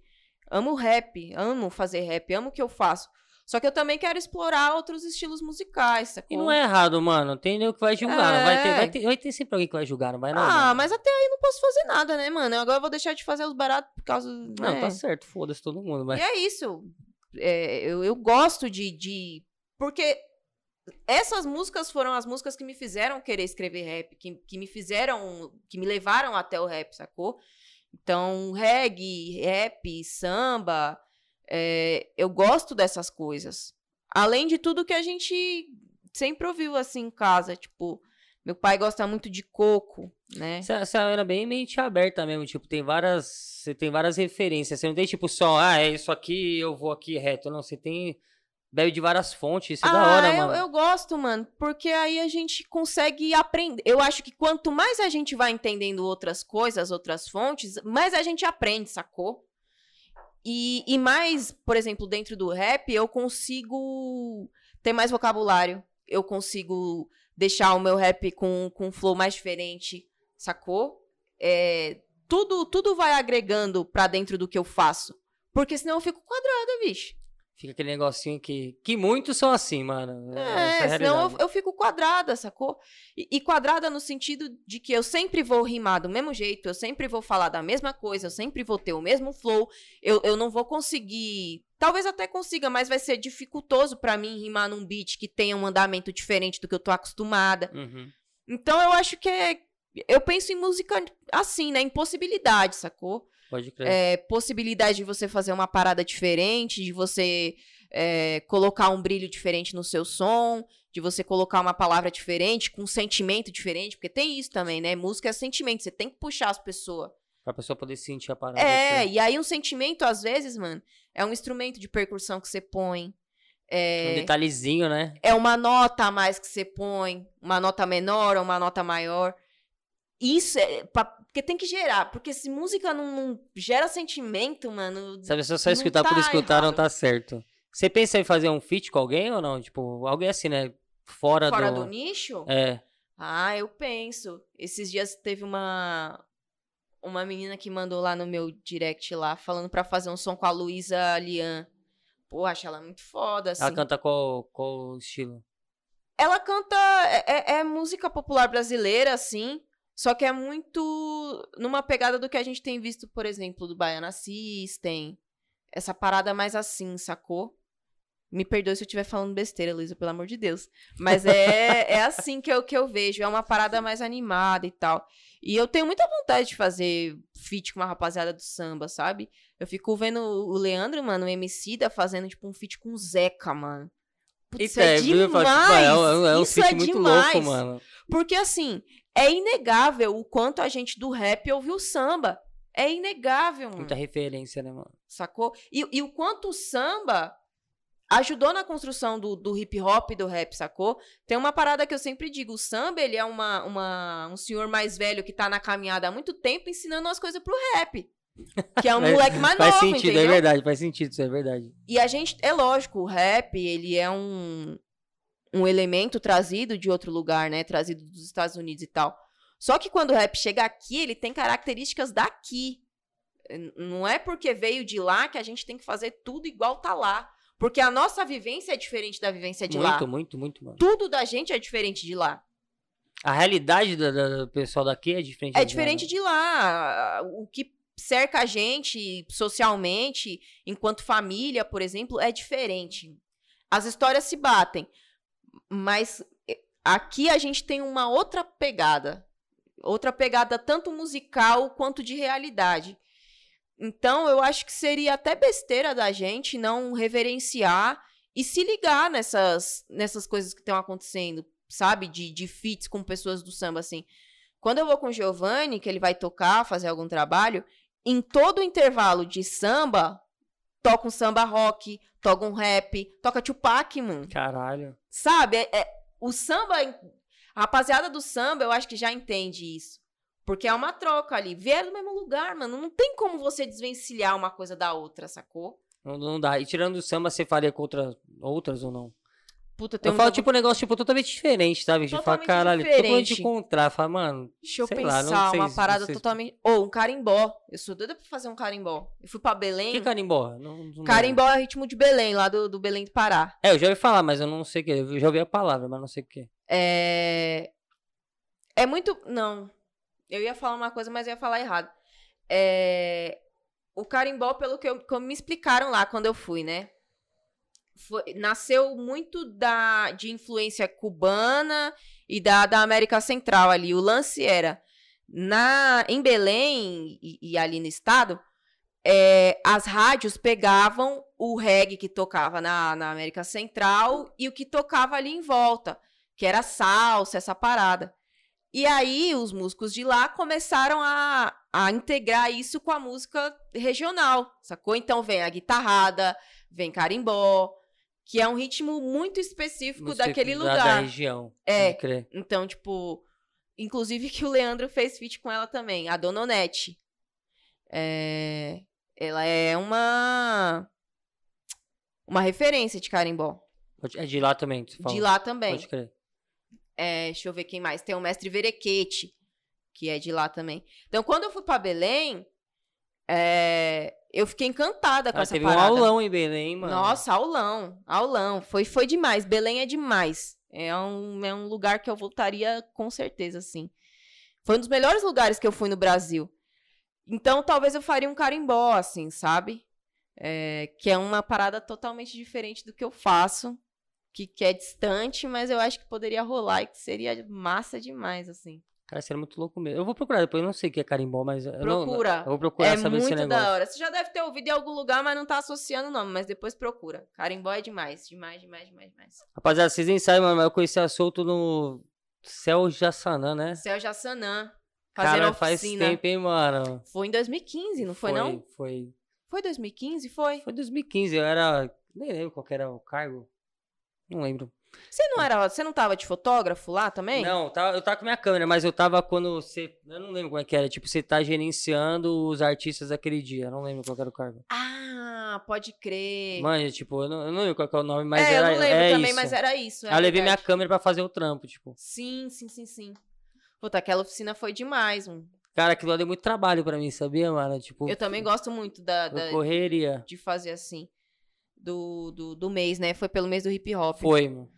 Amo rap, amo fazer rap, amo o que eu faço. Só que eu também quero explorar outros estilos musicais, sacou? E não é errado, mano. Tem nego que vai julgar. não vai, ter, É. vai, ter, vai ter sempre alguém que vai julgar, não vai não? Ah, mano? mas até aí não posso fazer nada, né, mano? Agora eu vou deixar de fazer os baratos por causa. Não, né? tá certo, foda-se todo mundo. Mas... E é isso. É, eu, eu gosto de, de. Porque essas músicas foram as músicas que me fizeram querer escrever rap, que, que me fizeram. que me levaram até o rap, sacou? Então, reggae, rap, samba. É, eu gosto dessas coisas. Além de tudo que a gente sempre ouviu assim em casa, tipo. Meu pai gosta muito de coco, né? Você era bem mente aberta mesmo, tipo, tem várias. Você tem várias referências. Você não tem tipo só, ah, é isso aqui, eu vou aqui reto. Não, você tem. Bebe de várias fontes, isso é da hora, eu, mano. eu gosto, mano, porque aí a gente consegue aprender. Eu acho que quanto mais a gente vai entendendo outras coisas, outras fontes, mais a gente aprende, sacou? E, e mais, por exemplo, dentro do rap, eu consigo ter mais vocabulário. Eu consigo deixar o meu rap com, com um flow mais diferente, sacou? É, tudo, tudo vai agregando pra dentro do que eu faço. Porque senão eu fico quadrada, bicho. Fica aquele negocinho que. Que muitos são assim, mano. essa É, a senão eu, eu fico quadrada, sacou? E, e quadrada no sentido de que eu sempre vou rimar do mesmo jeito, eu sempre vou falar da mesma coisa, eu sempre vou ter o mesmo flow, eu, eu não vou conseguir. Talvez até consiga, mas vai ser dificultoso pra mim rimar num beat que tenha um andamento diferente do que eu tô acostumada. Uhum. Então eu acho que é. Eu penso em música assim, né? Em possibilidade, sacou? Pode crer. É, possibilidade de você fazer uma parada diferente, de você é, colocar um brilho diferente no seu som, de você colocar uma palavra diferente, com um sentimento diferente, porque tem isso também, né? Música é sentimento, você tem que puxar as pessoas. Pra pessoa poder sentir a parada. É, assim. e aí um sentimento, às vezes, mano, é um instrumento de percussão que você põe. Um É, detalhezinho, né? é uma nota a mais que você põe, uma nota menor ou uma nota maior. Isso é. pra- porque tem que gerar. Porque se música não, não gera sentimento, mano. Se a pessoa só Não escutar por tá escutar, não errado. tá certo. Você pensa em fazer um feat com alguém ou não? Tipo, alguém assim, né? Fora, Fora do... do nicho? É. Ah, eu penso. Esses dias teve uma. Uma menina que mandou lá no meu direct lá, falando pra fazer um som com a Luísa Lian. Pô, acho ela muito foda, assim. Ela canta qual, qual estilo? Ela canta. É, é- é música popular brasileira, assim. Só que é muito numa pegada do que a gente tem visto, por exemplo, do Baiana System. Essa parada mais assim, sacou? Me perdoe se eu estiver falando besteira, Luísa, pelo amor de Deus. Mas é, é assim que eu, que eu vejo. É uma parada mais animada e tal. E eu tenho muita vontade de fazer feat com uma rapaziada do samba, sabe? Eu fico vendo o Leandro, mano, o MC da fazendo, tipo, um feat com o Zeca, mano. Putz, isso é viu? Eu falo, demais! tipo, é, é um isso feat é muito demais. louco, mano. Porque assim, é inegável o quanto a gente do rap ouviu samba. É inegável, mano. Muita referência, né, mano? Sacou? E, e o quanto o samba ajudou na construção do, do hip hop e do rap, sacou? Tem uma parada que eu sempre digo: o samba, ele é uma, uma, um senhor mais velho que tá na caminhada há muito tempo ensinando as coisas pro rap. Que é um Faz- moleque mais Faz novo, sentido, entendeu? é verdade, faz sentido, isso é verdade. E a gente, é lógico, o rap, ele é um, um elemento trazido de outro lugar, né? Trazido dos Estados Unidos e tal. Só que quando o rap chega aqui, ele tem características daqui. Não é porque veio de lá que a gente tem que fazer tudo igual tá lá. Porque a nossa vivência é diferente da vivência de muito, lá. muito, muito, mano. Tudo da gente é diferente de lá. A realidade do, do- pessoal daqui é diferente. É de lá, diferente né? de lá. O que cerca a gente socialmente, enquanto família, por exemplo, é diferente. As histórias se batem, mas eh, aqui a gente tem uma outra pegada. Outra pegada tanto musical quanto de realidade. Então, eu acho que seria até besteira da gente não reverenciar e se ligar nessas, nessas coisas que estão acontecendo, sabe? De, de feats com pessoas do samba, assim. Quando eu vou com o Giovanni, que ele vai tocar, fazer algum trabalho, em todo o intervalo de samba, toca um samba rock, toca um rap, toca Tupac, mano. Caralho. Sabe? É, é- o samba. A rapaziada do samba, eu acho que já entende isso. Porque é uma troca ali. Vieram do mesmo lugar, mano. Não tem como você desvencilhar uma coisa da outra, sacou? Não, não dá. E tirando o samba, você faria com outra, outras ou não? Puta, tem Eu falo, tipo, um negócio, tipo, totalmente diferente, sabe? Tipo, Totalmente caralho, totalmente diferente. encontrar. Fala, mano, Deixa eu pensar, lá, sei uma parada totalmente. Ou um carimbó. Eu sou doida pra fazer um carimbó. Eu fui pra Belém. que carimbó? Não, não- Carimbó é ritmo de Belém, lá do, do Belém do Pará. É, eu já ouvi falar, mas eu não sei o que. Eu já ouvi a palavra, mas não sei o que. É. É muito. Não. Eu ia falar uma coisa, mas eu ia falar errado. É... O carimbó, pelo que, eu, como me explicaram lá quando eu fui, né? Foi- nasceu muito da, de influência cubana e da, da América Central ali. O lance era, na, em Belém e, e ali no estado, é, as rádios pegavam o reggae que tocava na, na América Central e o que tocava ali em volta, que era salsa, essa parada. E aí os músicos de lá começaram a, a integrar isso com a música regional, sacou? Então vem a guitarrada, vem carimbó, que é um ritmo muito específico daquele da- lugar. Da região. É. pode crer. Então, tipo, inclusive que o Leandro fez feat com ela também, a Dona Onete. É, ela é uma uma referência de carimbó. É de lá também, fala. De lá também. Pode crer. É, deixa eu ver quem mais. Tem o mestre Verequete, que é de lá também. Então, quando eu fui pra Belém, é, eu fiquei encantada com Ah, essa teve parada. um aulão em Belém, mano. Nossa, aulão, aulão. Foi, foi demais. Belém é demais. É um, é um lugar que eu voltaria com certeza, sim. Foi um dos melhores lugares que eu fui no Brasil. Então, talvez eu faria um carimbó, assim, sabe? é, que é uma parada totalmente diferente do que eu faço, que, que é distante, mas eu acho que poderia rolar e que seria massa demais, assim. Cara, seria muito louco mesmo. Eu vou procurar depoeu, eu não sei o que é carimbó, mas. eu não- Procura. eu vou procurar é saber esse muito negócio. da hora. Você já deve ter ouvido em algum lugar, mas não tá associando o nome, mas depois procura. Carimbó é demais, demais, demais, demais, demais. Rapaziada, vocês nem sabem, mano, mas eu conheci a Solto no Céu Jassanã, né? Céu Jassanã, fazendo Cara, faz tempo, hein, mano? Foi em 2015, não foi, não? Foi. Foi 2015? Foi. Foi 2015, eu era. Nem lembro qual era o cargo. Não lembro. Você não era, você não tava de fotógrafo lá também? Não, eu tava com minha câmera, mas eu tava quando você. Eu não lembro como é que era. Tipo, você tá gerenciando os artistas daquele dia. Eu não lembro qual era o cargo. Ah, pode crer. Manja, tipo, eu não, eu não lembro qual é o nome, mas é, era, eu não lembro é também, isso. mas era isso. é eu levei minha câmera pra fazer o trampo, tipo. Sim, sim, sim, sim. Puta, aquela oficina foi demais, mano. Cara, aquilo deu muito trabalho pra mim, sabia, mano? Tipo, Eu também gosto muito da, da- correria. de fazer assim. Do, do, do mês, né? Foi pelo mês do hip hop. Foi, mano.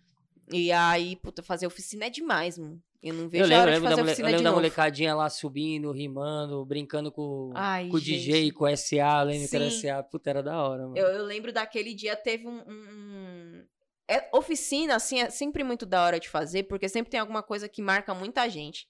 E aí, puta, fazer oficina é demais, mano. Eu não vejo Eu a lembro, hora eu de lembro, da, fazer mole- eu oficina lembro da novo. molecadinha lá subindo, rimando, brincando com, Ai, com o DJ, com o SA, lembro que era. SA. Puta, era da hora, mano. Eu, eu lembro daquele dia, teve um. um- É, oficina, assim, é sempre muito da hora de fazer, porque sempre tem alguma coisa que marca muita gente.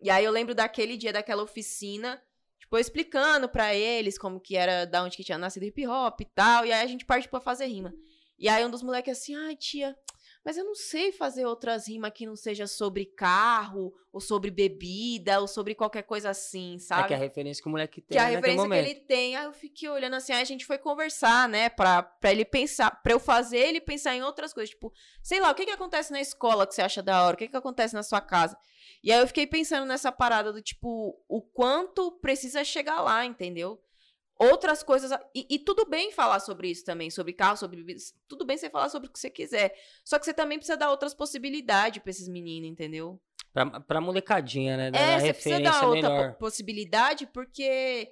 E aí eu lembro daquele dia, daquela oficina, tipo, explicando pra eles como que era, da onde que tinha nascido hip hop e tal. E aí a gente partiu pra fazer rima. E aí um dos moleques assim, ai, tia, mas eu não sei fazer outras rimas que não seja sobre carro, ou sobre bebida, ou sobre qualquer coisa assim, sabe? É que a referência que o moleque tem que a naquele referência que ele tem. Aí eu fiquei olhando assim, aí a gente foi conversar, né, pra, pra ele pensar, pra eu fazer ele pensar em outras coisas, tipo, sei lá, o que que acontece na escola que você acha da hora? O que que acontece na sua casa? E aí eu fiquei pensando nessa parada do tipo, o quanto precisa chegar lá, entendeu? Outras coisas. E, e tudo bem falar sobre isso também, sobre carro, sobre bebidas. Tudo bem você falar sobre o que você quiser. Só que você também precisa dar outras possibilidades pra esses meninos, entendeu? Pra, pra molecadinha, né? Dar É, você precisa dar outra melhor. po- possibilidade porque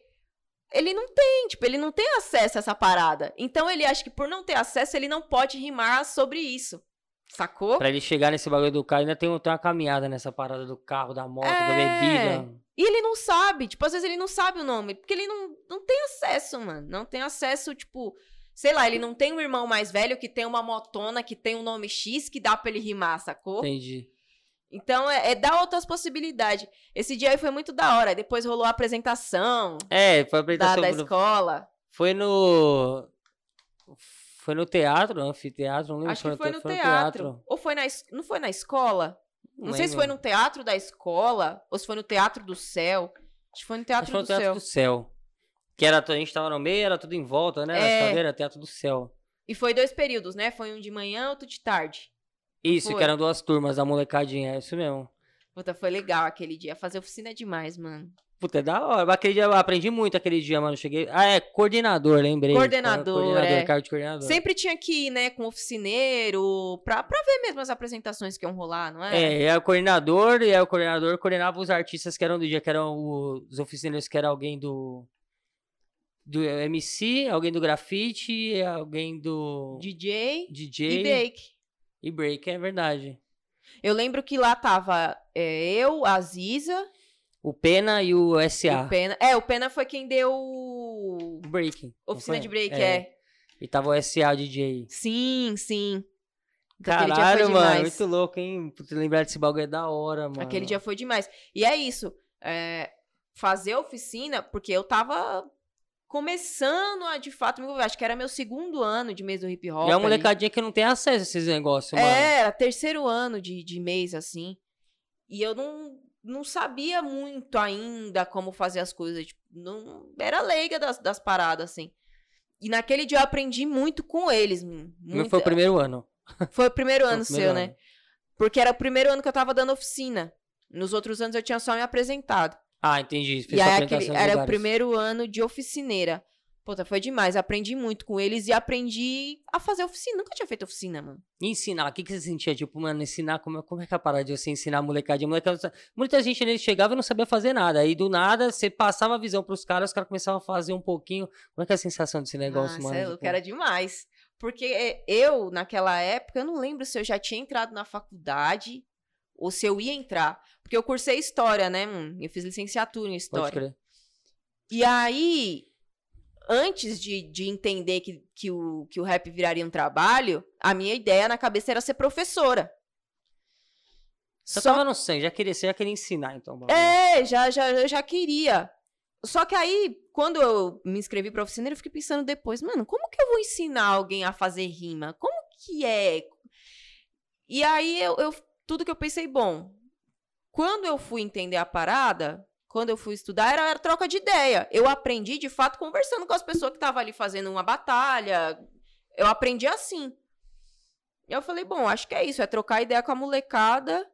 ele não tem, tipo, ele não tem acesso a essa parada. Então ele acha que por não ter acesso, ele não pode rimar sobre isso. Sacou? Pra ele chegar nesse bagulho do carro, ainda tem, tem uma caminhada nessa parada do carro, da moto, da É. bebida. E ele não sabe, tipo, às vezes ele não sabe o nome, porque ele não, não tem acesso, mano. Não tem acesso, tipo, sei lá, ele não tem um irmão mais velho que tem uma motona que tem um nome X que dá pra ele rimar, sacou? Entendi. Então é, é dar outras possibilidades. Esse dia aí foi muito da hora. Depois rolou a apresentação É, foi a da, apresentação. da do- escola. Foi no. Foi no teatro, no anfiteatro, não lembro. Acho que foi no teatro. Ou foi na Não foi na escola? Não, sei se foi no teatro da escola ou se foi no teatro do céu. Acho que foi no teatro foi no do Teatro céu. do Céu. Que era, a gente tava no meio, era tudo em volta, né? É. Cadeiras, Teatro do Céu. E foi dois períodos, né? Foi um de manhã, outro de tarde. Isso, Foi. que eram duas turmas da molecadinha, é isso mesmo. Puta, foi legal aquele dia. Fazer oficina é demais, mano. Puta, é da hora. Aquele dia eu aprendi muito aquele dia, mano. Cheguei. Ah, é, coordenador, lembrei. Coordenador, Coordenador, é. cargo de coordenador. Sempre tinha que ir, né, com oficineiro, pra, pra ver mesmo as apresentações que iam rolar, não é? É, é o coordenador, e aí o coordenador coordenava os artistas que eram do dia, que eram os oficineiros, que era alguém do. Do MC, alguém do grafite, alguém do. DJ DJ e break. e break, é verdade. Eu lembro que lá tava é, eu, a Ziza, O Pena e o SA. o Pena. É, o Pena foi quem deu O break. não oficina de break, é. E tava o SA DJ. Sim, sim. Caralho, mano, muito louco, hein? Lembrar desse bagulho é da hora, mano. Aquele dia foi demais. E é isso. é, fazer oficina, porque eu tava começando a de fato me envolver. Acho que era meu segundo ano de mês do hip hop. E é uma molecadinha que não tem acesso a esses negócios, mano. É, era terceiro ano de, de mês, assim. E eu não, não sabia muito ainda como fazer as coisas. Tipo, não, era leiga das, das paradas, assim. E naquele dia eu aprendi muito com eles. Foi o primeiro ano. foi o primeiro Foi o ano primeiro seu, né? Porque era o primeiro ano que eu tava dando oficina. Nos outros anos eu tinha só me apresentado. Ah, entendi. Fez e aí aquele, era o lugares. primeiro ano de oficineira. Puta, foi demais. Aprendi muito com eles e aprendi a fazer oficina. Nunca tinha feito oficina, mano. E ensinar, o que, que você sentia? Tipo, mano, ensinar, como, é- como é que é a parada de você ensinar a molecadinha? Molecada, muita gente nele chegava e não sabia fazer nada. Aí do nada, você passava a visão pros caras, os caras começavam a fazer um pouquinho. Como é que é a sensação desse negócio, Nossa, mano? é Tipo, era demais. Porque é, eu, naquela época, eu não lembro se eu já tinha entrado na faculdade ou se eu ia entrar. Porque eu cursei História, né? hum, Eu fiz licenciatura em Pode História. crer. E aí, antes de, de entender que, que, o, que o rap viraria um trabalho, a minha ideia na cabeça era ser professora. Você Só... tava no sangue, já queria, você já queria ensinar, então. É, já, já, eu já queria. Só que aí, quando eu me inscrevi pra oficina, eu fiquei pensando depois, mano, como que eu vou ensinar alguém a fazer rima? Como que é? E aí, eu, eu tudo que eu pensei, bom, quando eu fui entender a parada, quando eu fui estudar, era, era troca de ideia. Eu aprendi, de fato, conversando com as pessoas que estavam ali fazendo uma batalha. Eu aprendi assim. E eu falei, bom, acho que é isso, é trocar ideia com a molecada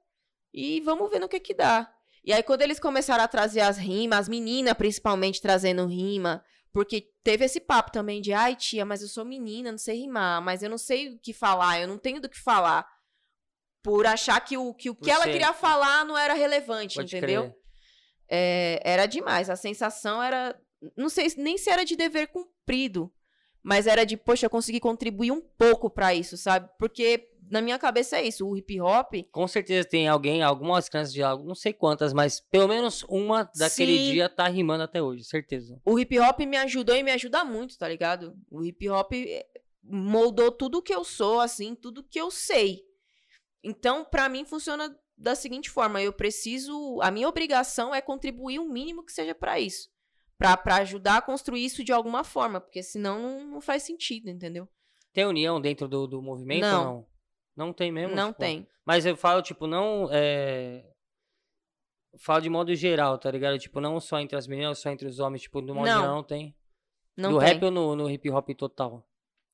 e vamos ver no que que dá. E aí, quando eles começaram a trazer as rimas, as meninas principalmente trazendo rima, porque teve esse papo também de, ai, tia, mas eu sou menina, não sei rimar, mas eu não sei o que falar, eu não tenho do que falar. Por achar que o que, o que ela queria falar não era relevante, Pode entendeu? Crer é, era demais. A sensação era. Não sei nem se era de dever cumprido, mas era de, poxa, eu consegui contribuir um pouco para isso, sabe? Porque na minha cabeça é isso, o hip hop. Com certeza tem alguém, algumas crianças de algo, não sei quantas, mas pelo menos uma daquele Sim. dia tá rimando até hoje, certeza. O hip hop me ajudou e me ajuda muito, tá ligado? O hip hop eh, moldou tudo que eu sou, assim, tudo que eu sei. Então, para mim funciona da seguinte forma: eu preciso. A minha obrigação é contribuir o mínimo que seja para isso. para ajudar a construir isso de alguma forma, porque senão não, não faz sentido, entendeu? Tem união dentro do, do movimento não. não? Não tem mesmo? Não tipo, tem. Mas eu falo, tipo, não. É... Falo de modo geral, tá ligado? Tipo, não só entre as meninas, só entre os homens, tipo, do modo não. geral não tem. Não no tem. rap ou no, no hip hop total?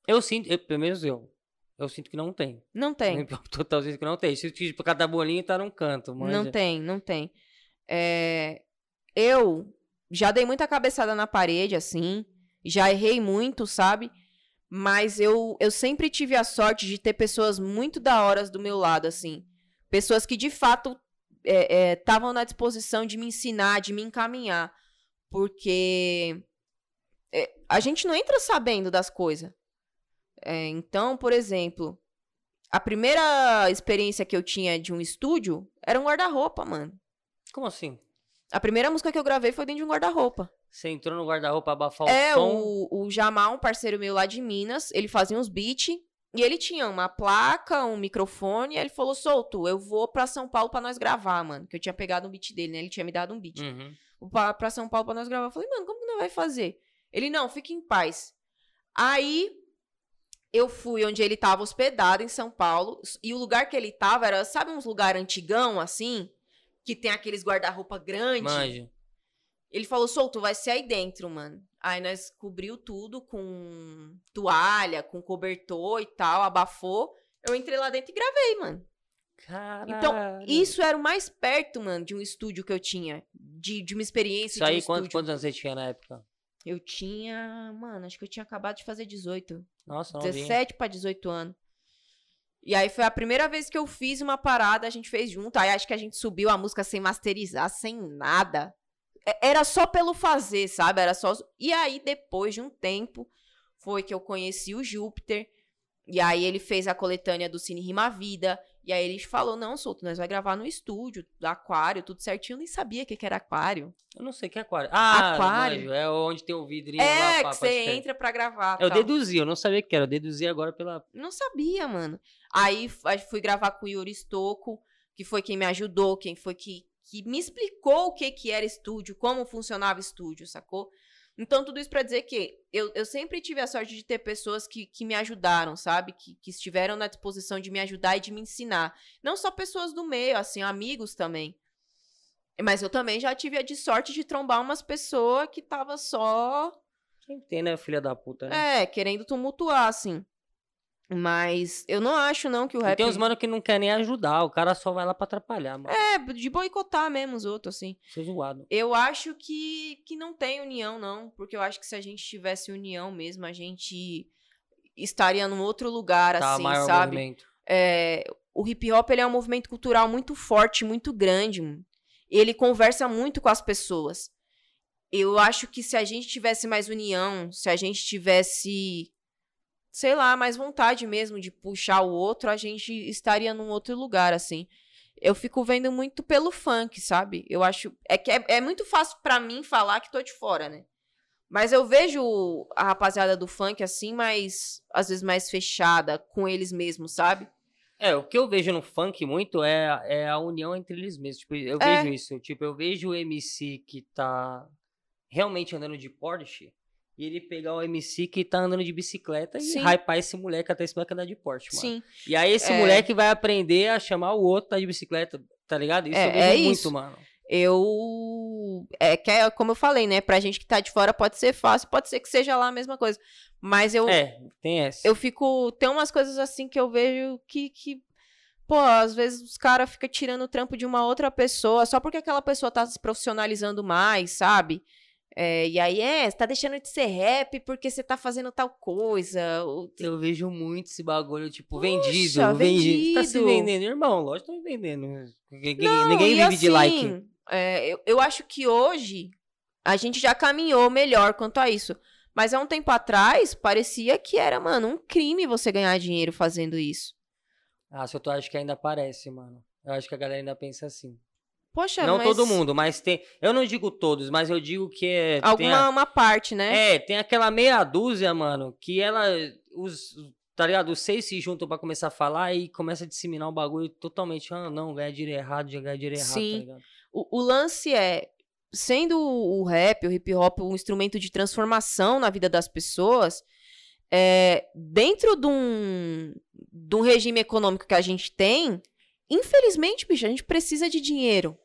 Eu sinto, eu, pelo menos eu, eu sinto que não tem. Não tem. Total sinto que não tem. Se tipo, cada bolinha tá num canto. Manja. Não tem, não tem. É... Eu já dei muita cabeçada na parede, assim. Já errei muito, sabe? Mas eu, eu sempre tive a sorte de ter pessoas muito da horas do meu lado, assim. Pessoas que de fato estavam é, é, na disposição de me ensinar, de me encaminhar. Porque é, a gente não entra sabendo das coisas. É, então, por exemplo, a primeira experiência que eu tinha de um estúdio era um guarda-roupa, mano. Como assim? A primeira música que eu gravei foi dentro de um guarda-roupa. Você entrou no guarda-roupa abafar é, o som? É, o, o Jamal, um parceiro meu lá de Minas, ele fazia uns beats e ele tinha uma placa, um microfone, e ele falou, solto, eu vou pra São Paulo pra nós gravar, mano. Que eu tinha pegado um beat dele, né? Ele tinha me dado um beat. Uhum. Pra, pra São Paulo pra nós gravar. Eu falei, mano, como que nós vai fazer? Ele, não, fique em paz. Aí, eu fui onde ele estava hospedado em São Paulo e o lugar que ele estava era, sabe, uns lugar antigão assim, que tem aqueles guarda-roupa grande. Manja. Ele falou: "Solto, vai ser aí dentro, mano". Aí nós cobriu tudo com toalha, com cobertor e tal, abafou. Eu entrei lá dentro e gravei, mano. Caralho. Então, isso era o mais perto, mano, de um estúdio que eu tinha. De, de uma experiência. Isso aí, um quantos, quantos anos você tinha na época? Eu tinha. Mano, acho que eu tinha acabado de fazer 18. Nossa, 17 para 18 anos. E aí foi a primeira vez que eu fiz uma parada, a gente fez junto. Aí acho que a gente subiu a música sem masterizar, sem nada. Era só pelo fazer, sabe? Era só. E aí, depois de um tempo, foi que eu conheci o Júpiter. E aí ele fez a coletânea do Cine Rima Vida. E aí ele falou: não, Solto, nós vai gravar no estúdio, do aquário, tudo certinho. Eu nem sabia o que, que era aquário. Eu não sei o que é aquário. Ah, aquário. é onde tem o vidrinho é, lá. É, que você entra pra gravar. Eu tal. deduzi, eu não sabia o que era. Eu deduzi agora pela. Não sabia, mano. Aí fui gravar com o Yuri Stocco, que foi quem me ajudou, quem foi que, que me explicou o que, que era estúdio, como funcionava estúdio, sacou? Então, tudo isso para dizer que eu, eu sempre tive a sorte de ter pessoas que, que me ajudaram, sabe? Que, que estiveram na disposição de me ajudar e de me ensinar. Não só pessoas do meio, assim, amigos também. Mas eu também já tive a de sorte de trombar umas pessoas que tava só. Quem tem, né, filha da puta, né? É, querendo tumultuar, assim. Mas eu não acho, não, que o rap. E tem uns mano que não quer nem ajudar, o cara só vai lá pra atrapalhar, mano. É, de boicotar mesmo os outros, assim. Ser zoado. Eu acho que, que não tem união, não. Porque eu acho que se a gente tivesse união mesmo, a gente estaria num outro lugar, tá, assim, maior sabe? Movimento. É, o hip hop ele é um movimento cultural muito forte, muito grande. Ele conversa muito com as pessoas. Eu acho que se a gente tivesse mais união, se a gente tivesse sei lá, mais vontade mesmo de puxar o outro, a gente estaria num outro lugar, assim. Eu fico vendo muito pelo funk, sabe? Eu acho. É que é, é muito fácil para mim falar que tô de fora, né? Mas eu vejo a rapaziada do funk assim, mais. Às vezes mais fechada com eles mesmos, sabe? É, o que eu vejo no funk muito é, é a união entre eles mesmos. Tipo, eu É. vejo isso. Tipo, eu vejo o MC que tá realmente andando de Porsche e ele pegar o MC que tá andando de bicicleta e Sim. hypar esse moleque até esse moleque andar de Porsche, mano. Sim. E aí esse É. moleque vai aprender a chamar o outro tá de bicicleta, tá ligado? Isso É, é muito, isso. mano. Eu. É que é como eu falei, né? Pra gente que tá de fora pode ser fácil, pode ser que seja lá a mesma coisa. Mas eu, É, tem essa. eu fico. Tem umas coisas assim que eu vejo que. que pô, às vezes os caras ficam tirando o trampo de uma outra pessoa só porque aquela pessoa tá se profissionalizando mais, sabe? É, e aí, é, você tá deixando de ser rap porque você tá fazendo tal coisa. ou- Eu vejo muito esse bagulho, tipo, Poxa, vendido, vendido. Você tá se vendido. vendendo, irmão, lógico que tá vendendo. Ninguém, Não, ninguém vive de like. assim, é, eu, eu acho que hoje a gente já caminhou melhor quanto a isso. Mas há um tempo atrás, parecia que era, mano, um crime você ganhar dinheiro fazendo isso. Ah, só tu acha que ainda parece, mano. Eu acho que a galera ainda pensa assim. Poxa, não mas todo mundo, mas tem. Eu não digo todos, mas eu digo que é. tem Alguma a- uma parte, né? É, tem aquela meia dúzia, mano, que ela. Os, tá ligado? Os seis se juntam pra começar a falar e começa a disseminar um bagulho totalmente. Ah, não, ganhar dinheiro errado, já ganhar dinheiro errado, Sim. tá ligado? O, o lance é, sendo o o rap, o hip hop, um instrumento de transformação na vida das pessoas, é, dentro de um, de um regime econômico que a gente tem, infelizmente, bicho, a gente precisa de dinheiro.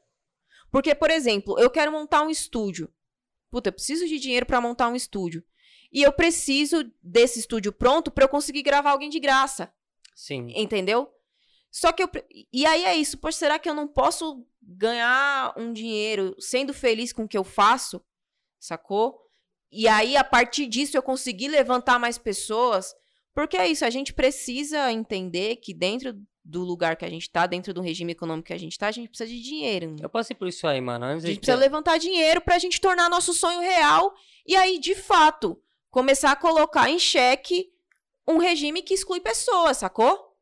Porque, por exemplo, eu quero montar um estúdio. Puta, eu preciso de dinheiro pra montar um estúdio. E eu preciso desse estúdio pronto pra eu conseguir gravar alguém de graça. Sim. Entendeu? Só que eu. E aí é isso. Poxa, será que eu não posso ganhar um dinheiro sendo feliz com o que eu faço? Sacou? E aí, a partir disso, eu conseguir levantar mais pessoas. Porque é isso, a gente precisa entender que dentro do lugar que a gente tá, dentro do regime econômico que a gente tá, a gente precisa de dinheiro. Eu passei por isso aí, mano. Antes A gente precisa ter- levantar dinheiro pra gente tornar nosso sonho real e aí, de fato, começar a colocar em xeque um regime que exclui pessoas, sacou?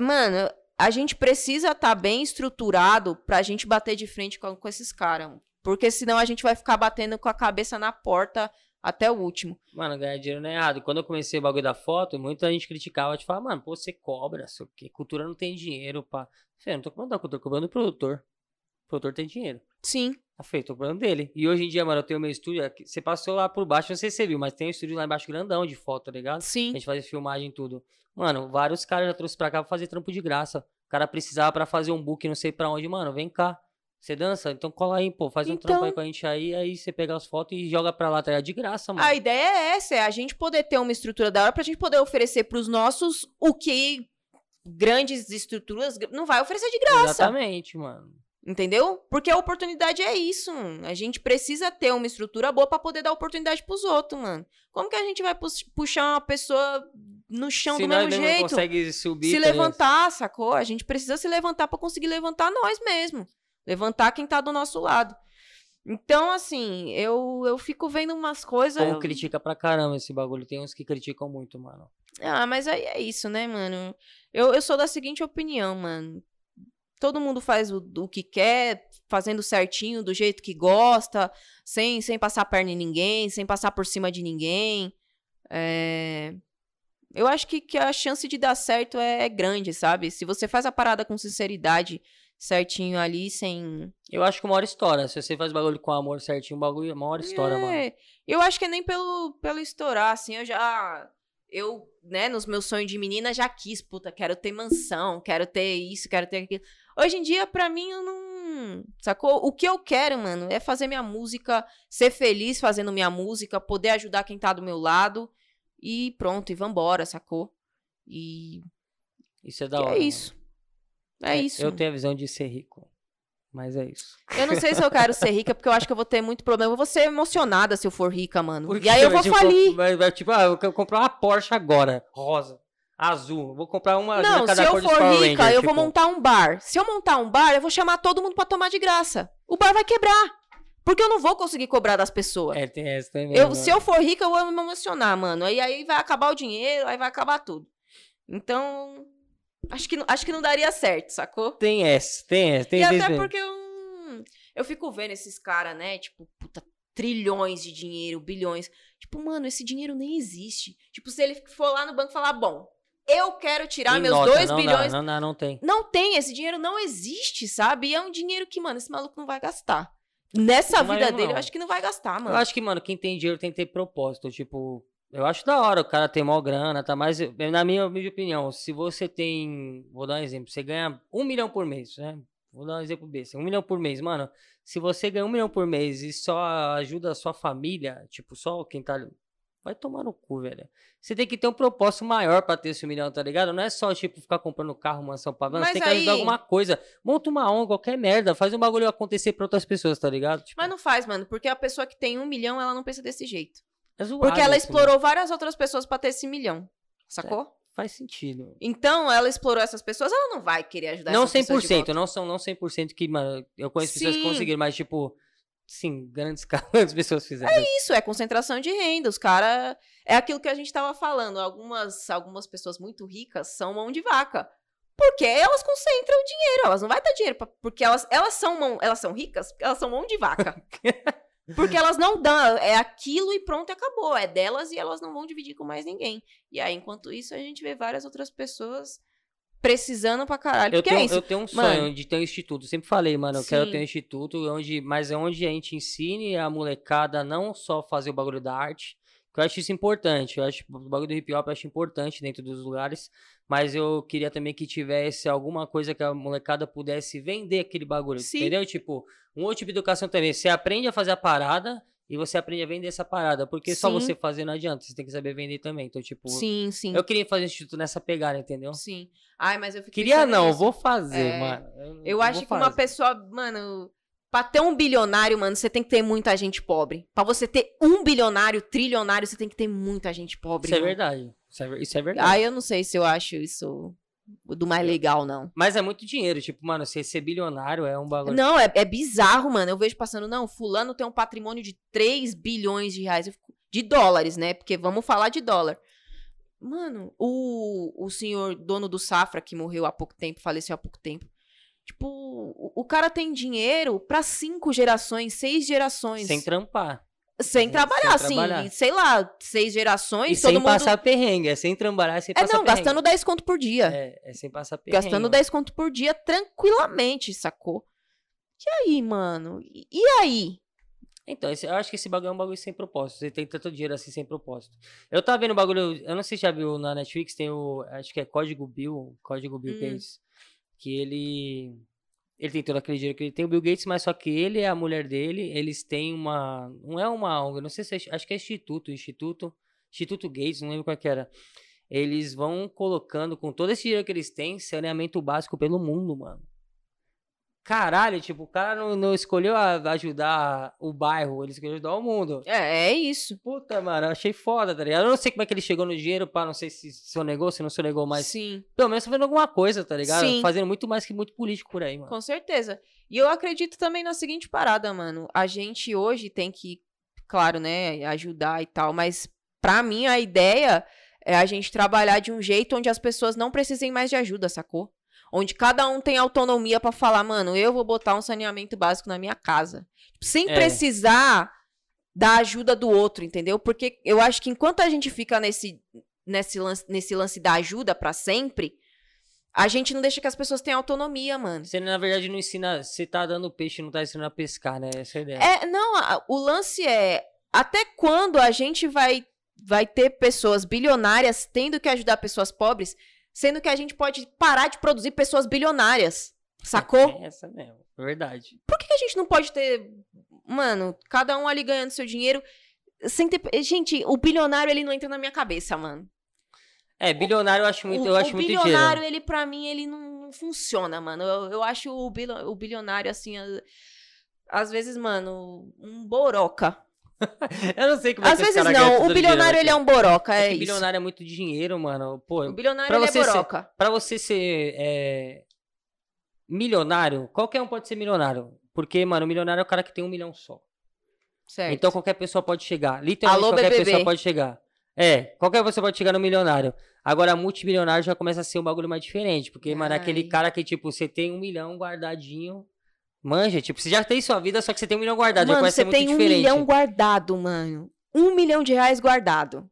Mano, a gente precisa estar bem estruturado pra gente bater de frente com, com esses caras. Porque senão a gente vai ficar batendo com a cabeça na porta até o último. Mano, ganhar dinheiro não é errado. Quando eu comecei o bagulho da foto, muita gente criticava, te falava, mano, pô, você cobra, sei o quê. Cultura não tem dinheiro, pá. Falei, não tô cobrando da cultura, tô cobrando do produtor. O produtor tem dinheiro. Sim. Tá feito, tô cobrando dele. E hoje em dia, mano, eu tenho meu estúdio. aqui- Você passou lá por baixo, não sei se você viu, mas tem um estúdio lá embaixo grandão de foto, tá ligado? A Sim. gente faz filmagem e tudo. Mano, vários caras já trouxe pra cá pra fazer trampo de graça. O cara precisava pra fazer um book, não sei pra onde, mano, vem cá. Você dança? Então cola aí, pô, faz um trampo aí Então- com a gente aí, aí você pega as fotos e joga pra lá, tá ligado? De graça, mano. A ideia é essa, é a gente poder ter uma estrutura da hora pra gente poder oferecer pros nossos o que grandes estruturas não vai oferecer de graça. Exatamente, mano. Entendeu? Porque a oportunidade é isso. mano. A gente precisa ter uma estrutura boa pra poder dar oportunidade pros outros, mano. Como que a gente vai pux- puxar uma pessoa no chão Se do mesmo não jeito? consegue subir, Se tá levantar, sacou? A gente precisa se levantar pra conseguir levantar nós mesmo. Levantar quem tá do nosso lado. Então, assim, eu, eu fico vendo umas coisas. povo critica pra caramba esse bagulho. Tem uns que criticam muito, mano. Ah, mas aí é isso, né, mano? Eu, eu sou da seguinte opinião, mano. Todo mundo faz o, o que quer, fazendo certinho, do jeito que gosta, sem, sem passar perna em ninguém, sem passar por cima de ninguém. É, Eu acho que, que a chance de dar certo é, é grande, sabe? Se você faz a parada com sinceridade, certinho ali, sem. Eu acho que uma hora estoura. Se você faz bagulho com amor certinho, o bagulho, uma hora estoura, mano. É, Eu acho que é nem pelo, pelo estourar, assim, eu já. Eu, né, nos meus sonhos de menina já quis, puta, quero ter mansão, quero ter isso, quero ter aquilo. Hoje em dia, pra mim, eu não. Sacou? O que eu quero, mano, é fazer minha música, ser feliz fazendo minha música, poder ajudar quem tá do meu lado e pronto, e vambora, sacou? E, Isso é da e hora. é mano. isso. É, isso. Eu tenho a visão de ser rico. Mas é isso. Eu não sei se eu quero ser rica, porque eu acho que eu vou ter muito problema. Eu vou ser emocionada se eu for rica, mano. Porque E aí eu vou tipo, falir. vai- vai, tipo, ah, eu quero comprar uma Porsche agora. Rosa. Azul. Vou comprar uma Não, se eu for rica, Ranger, eu vou tipo. montar um bar. Se eu montar um bar, eu vou chamar todo mundo pra tomar de graça. O bar vai quebrar. Porque eu não vou conseguir cobrar das pessoas. É, tem essa também. eu, se eu for rica, eu vou me emocionar, mano. E aí vai acabar o dinheiro, aí vai acabar tudo. Então, acho que, não- acho que não daria certo, sacou? Tem essa, tem essa. Tem e até esse- porque eu, eu fico vendo esses caras, né? Tipo, puta, trilhões de dinheiro, bilhões. Tipo, mano, esse dinheiro nem existe. Tipo, se ele for lá no banco e falar, bom, eu quero tirar Em meus nota, 2 não bilhões. Não dá, não tem. Não tem, esse dinheiro não existe, sabe? E é um dinheiro que, mano, esse maluco não vai gastar. Nessa Não vai vida mesmo, dele, não. eu acho que não vai gastar, mano. Eu acho que, mano, quem tem dinheiro tem que ter propósito. Tipo, eu acho da hora o cara ter mó grana, tá? Mas, na minha humilde opinião, se você tem. Vou dar um exemplo. Você ganha um milhão por mês, né? Vou dar um exemplo besta. Um milhão por mês, mano. Se você ganha um milhão por mês e só ajuda a sua família, tipo, só quem tá. Vai tomar no cu, velho. Você tem que ter um propósito maior pra ter esse milhão, tá ligado? Não é só, tipo, ficar comprando carro, mansão, pavão. Você tem que ajudar aí- alguma coisa. Monta uma ONG, qualquer merda. Faz um bagulho acontecer pra outras pessoas, tá ligado? Tipo, Mas não faz, mano, porque a pessoa que tem um milhão, ela não pensa desse jeito. É zoado Porque ela mano. explorou várias outras pessoas pra ter esse milhão. Sacou? Faz sentido. Então, ela explorou essas pessoas, ela não vai querer ajudar Não essas pessoas de 100%, volta. não são não 100% que, mano, eu conheço pessoas que Sim. conseguiram, mas tipo, sim, grandes caras pessoas fizeram. Isso, é concentração de renda. Os caras. É aquilo que a gente tava falando. Algumas, algumas pessoas muito ricas são mão de vaca. Porque elas concentram dinheiro. Elas não vão dar dinheiro. pra- porque elas, elas, são mão, elas são ricas, elas são mão de vaca. porque elas não dão. É aquilo e pronto, acabou. É delas e elas não vão dividir com mais ninguém. E aí, enquanto isso, a gente vê várias outras pessoas precisando pra caralho. Eu é tenho, isso. eu tenho um sonho Mano. de ter um instituto. Sempre falei, mano, eu quero Sim. ter um instituto, onde, mas é onde a gente ensine a molecada não só fazer o bagulho da arte, eu acho isso importante. Eu acho o bagulho do hip hop eu acho importante dentro dos lugares, mas eu queria também que tivesse alguma coisa que a molecada pudesse vender aquele bagulho, Sim. entendeu? Tipo, um outro tipo de educação também. Você aprende a fazer a parada e você aprende a vender essa parada, porque só Sim. você fazer não adianta, você tem que saber vender também. Então, tipo, Sim, sim. eu queria fazer um instituto nessa pegada, entendeu? Sim. Ai, mas eu fico Queria não, vou fazer, É, mano. Eu vou acho que uma fazer. pessoa, mano, pra ter um bilionário, mano, você tem que ter muita gente pobre. Pra você ter um bilionário, trilionário, você tem que ter muita gente pobre. Isso é irmão. verdade. Isso é, isso é verdade. Ah, eu não sei se eu acho isso do mais legal, não. Mas é muito dinheiro. Tipo, mano, você ser bilionário é um bagulho. Não, é, é bizarro, mano. Eu vejo passando, não, fulano tem um patrimônio de 3 bilhões de reais. Eu fico- de dólares, né? Porque vamos falar de dólar. Mano, o, o senhor dono do Safra, que morreu há pouco tempo, faleceu há pouco tempo. Tipo, o, o cara tem dinheiro pra cinco gerações, seis gerações. Sem trampar. Sem sem trabalhar, assim, trabalhar. sei lá, seis gerações, E todo sem mundo. passar perrengue. É sem trabalhar, é sem É, passar não, perrengue. gastando 10 conto por dia. É, é sem passar perrengue. Gastando mano. 10 conto por dia tranquilamente, sacou? E aí, mano? E e aí? Então, esse- eu acho que esse bagulho é um bagulho sem propósito. Você tem tanto dinheiro assim sem propósito. Eu tava vendo o bagulho. Eu não sei se já viu na Netflix, tem o. Acho que é Código Bill. Código Bill Hum. Gates. Que ele. Ele tem todo aquele dinheiro que ele tem, o Bill Gates, mas só que ele e a mulher dele, eles têm uma. Não é uma ONG, não sei se é. Acho que é Instituto. Instituto. Instituto Gates, não lembro qual que era. Eles vão colocando, com todo esse dinheiro que eles têm, saneamento básico pelo mundo, mano. Caralho, tipo, o cara não, não escolheu a- ajudar o bairro, ele escolheu ajudar o mundo. É, é isso. Puta, mano, eu achei foda, tá ligado? Eu não sei como é que ele chegou no dinheiro, pá, não sei se sonegou, se não sonegou, mas Sim, pelo menos fazendo alguma coisa, tá ligado? Sim. Fazendo muito mais que muito político por aí, mano. com certeza. E eu acredito também na seguinte parada, mano. A gente hoje tem que, claro, né, ajudar e tal, mas pra mim a ideia é a gente trabalhar de um jeito onde as pessoas não precisem mais de ajuda, sacou? Onde cada um tem autonomia pra falar, mano, eu vou botar um saneamento básico na minha casa. Tipo, Sem É. precisar da ajuda do outro, entendeu? Porque eu acho que enquanto a gente fica nesse, nesse, lance, nesse lance da ajuda pra sempre, a gente não deixa que as pessoas tenham autonomia, mano. Você, na verdade, não ensina. Você tá dando peixe, não tá ensinando a pescar, né? Essa é a ideia. É, não, a- o lance é até quando a gente vai vai ter pessoas bilionárias tendo que ajudar pessoas pobres, sendo que a gente pode parar de produzir pessoas bilionárias. Sacou? É essa mesmo, verdade. Por que a gente não pode ter, mano, cada um ali ganhando seu dinheiro sem ter, gente, o bilionário ele não entra na minha cabeça, mano. É, bilionário eu acho muito, o, eu acho o muito bilionário, dinheiro. ele pra mim, ele não, não funciona, mano. Eu, eu acho o, o bilionário assim, às vezes, mano, um boroca. Eu não sei como é Às que esse vezes não, o bilionário ele é dinheiro, um boroca, é, É isso. bilionário é muito dinheiro, mano. Pô, O bilionário pra ele você é ser- boroca. Pra você ser é, milionário, qualquer um pode ser milionário. Porque, mano, o milionário é o cara que tem um milhão só. Certo. Então qualquer pessoa pode chegar. Literalmente Alô, qualquer BBB. pessoa pode chegar. É, qualquer pessoa pode chegar no milionário. Agora, multimilionário já começa a ser um bagulho mais diferente. Porque, mano, é aquele Ai. cara que, tipo, você tem um milhão guardadinho Manja, tipo, você já tem sua vida, só que você tem um milhão guardado. Mano, você tem um diferente. milhão guardado, mano. Um milhão de reais guardado.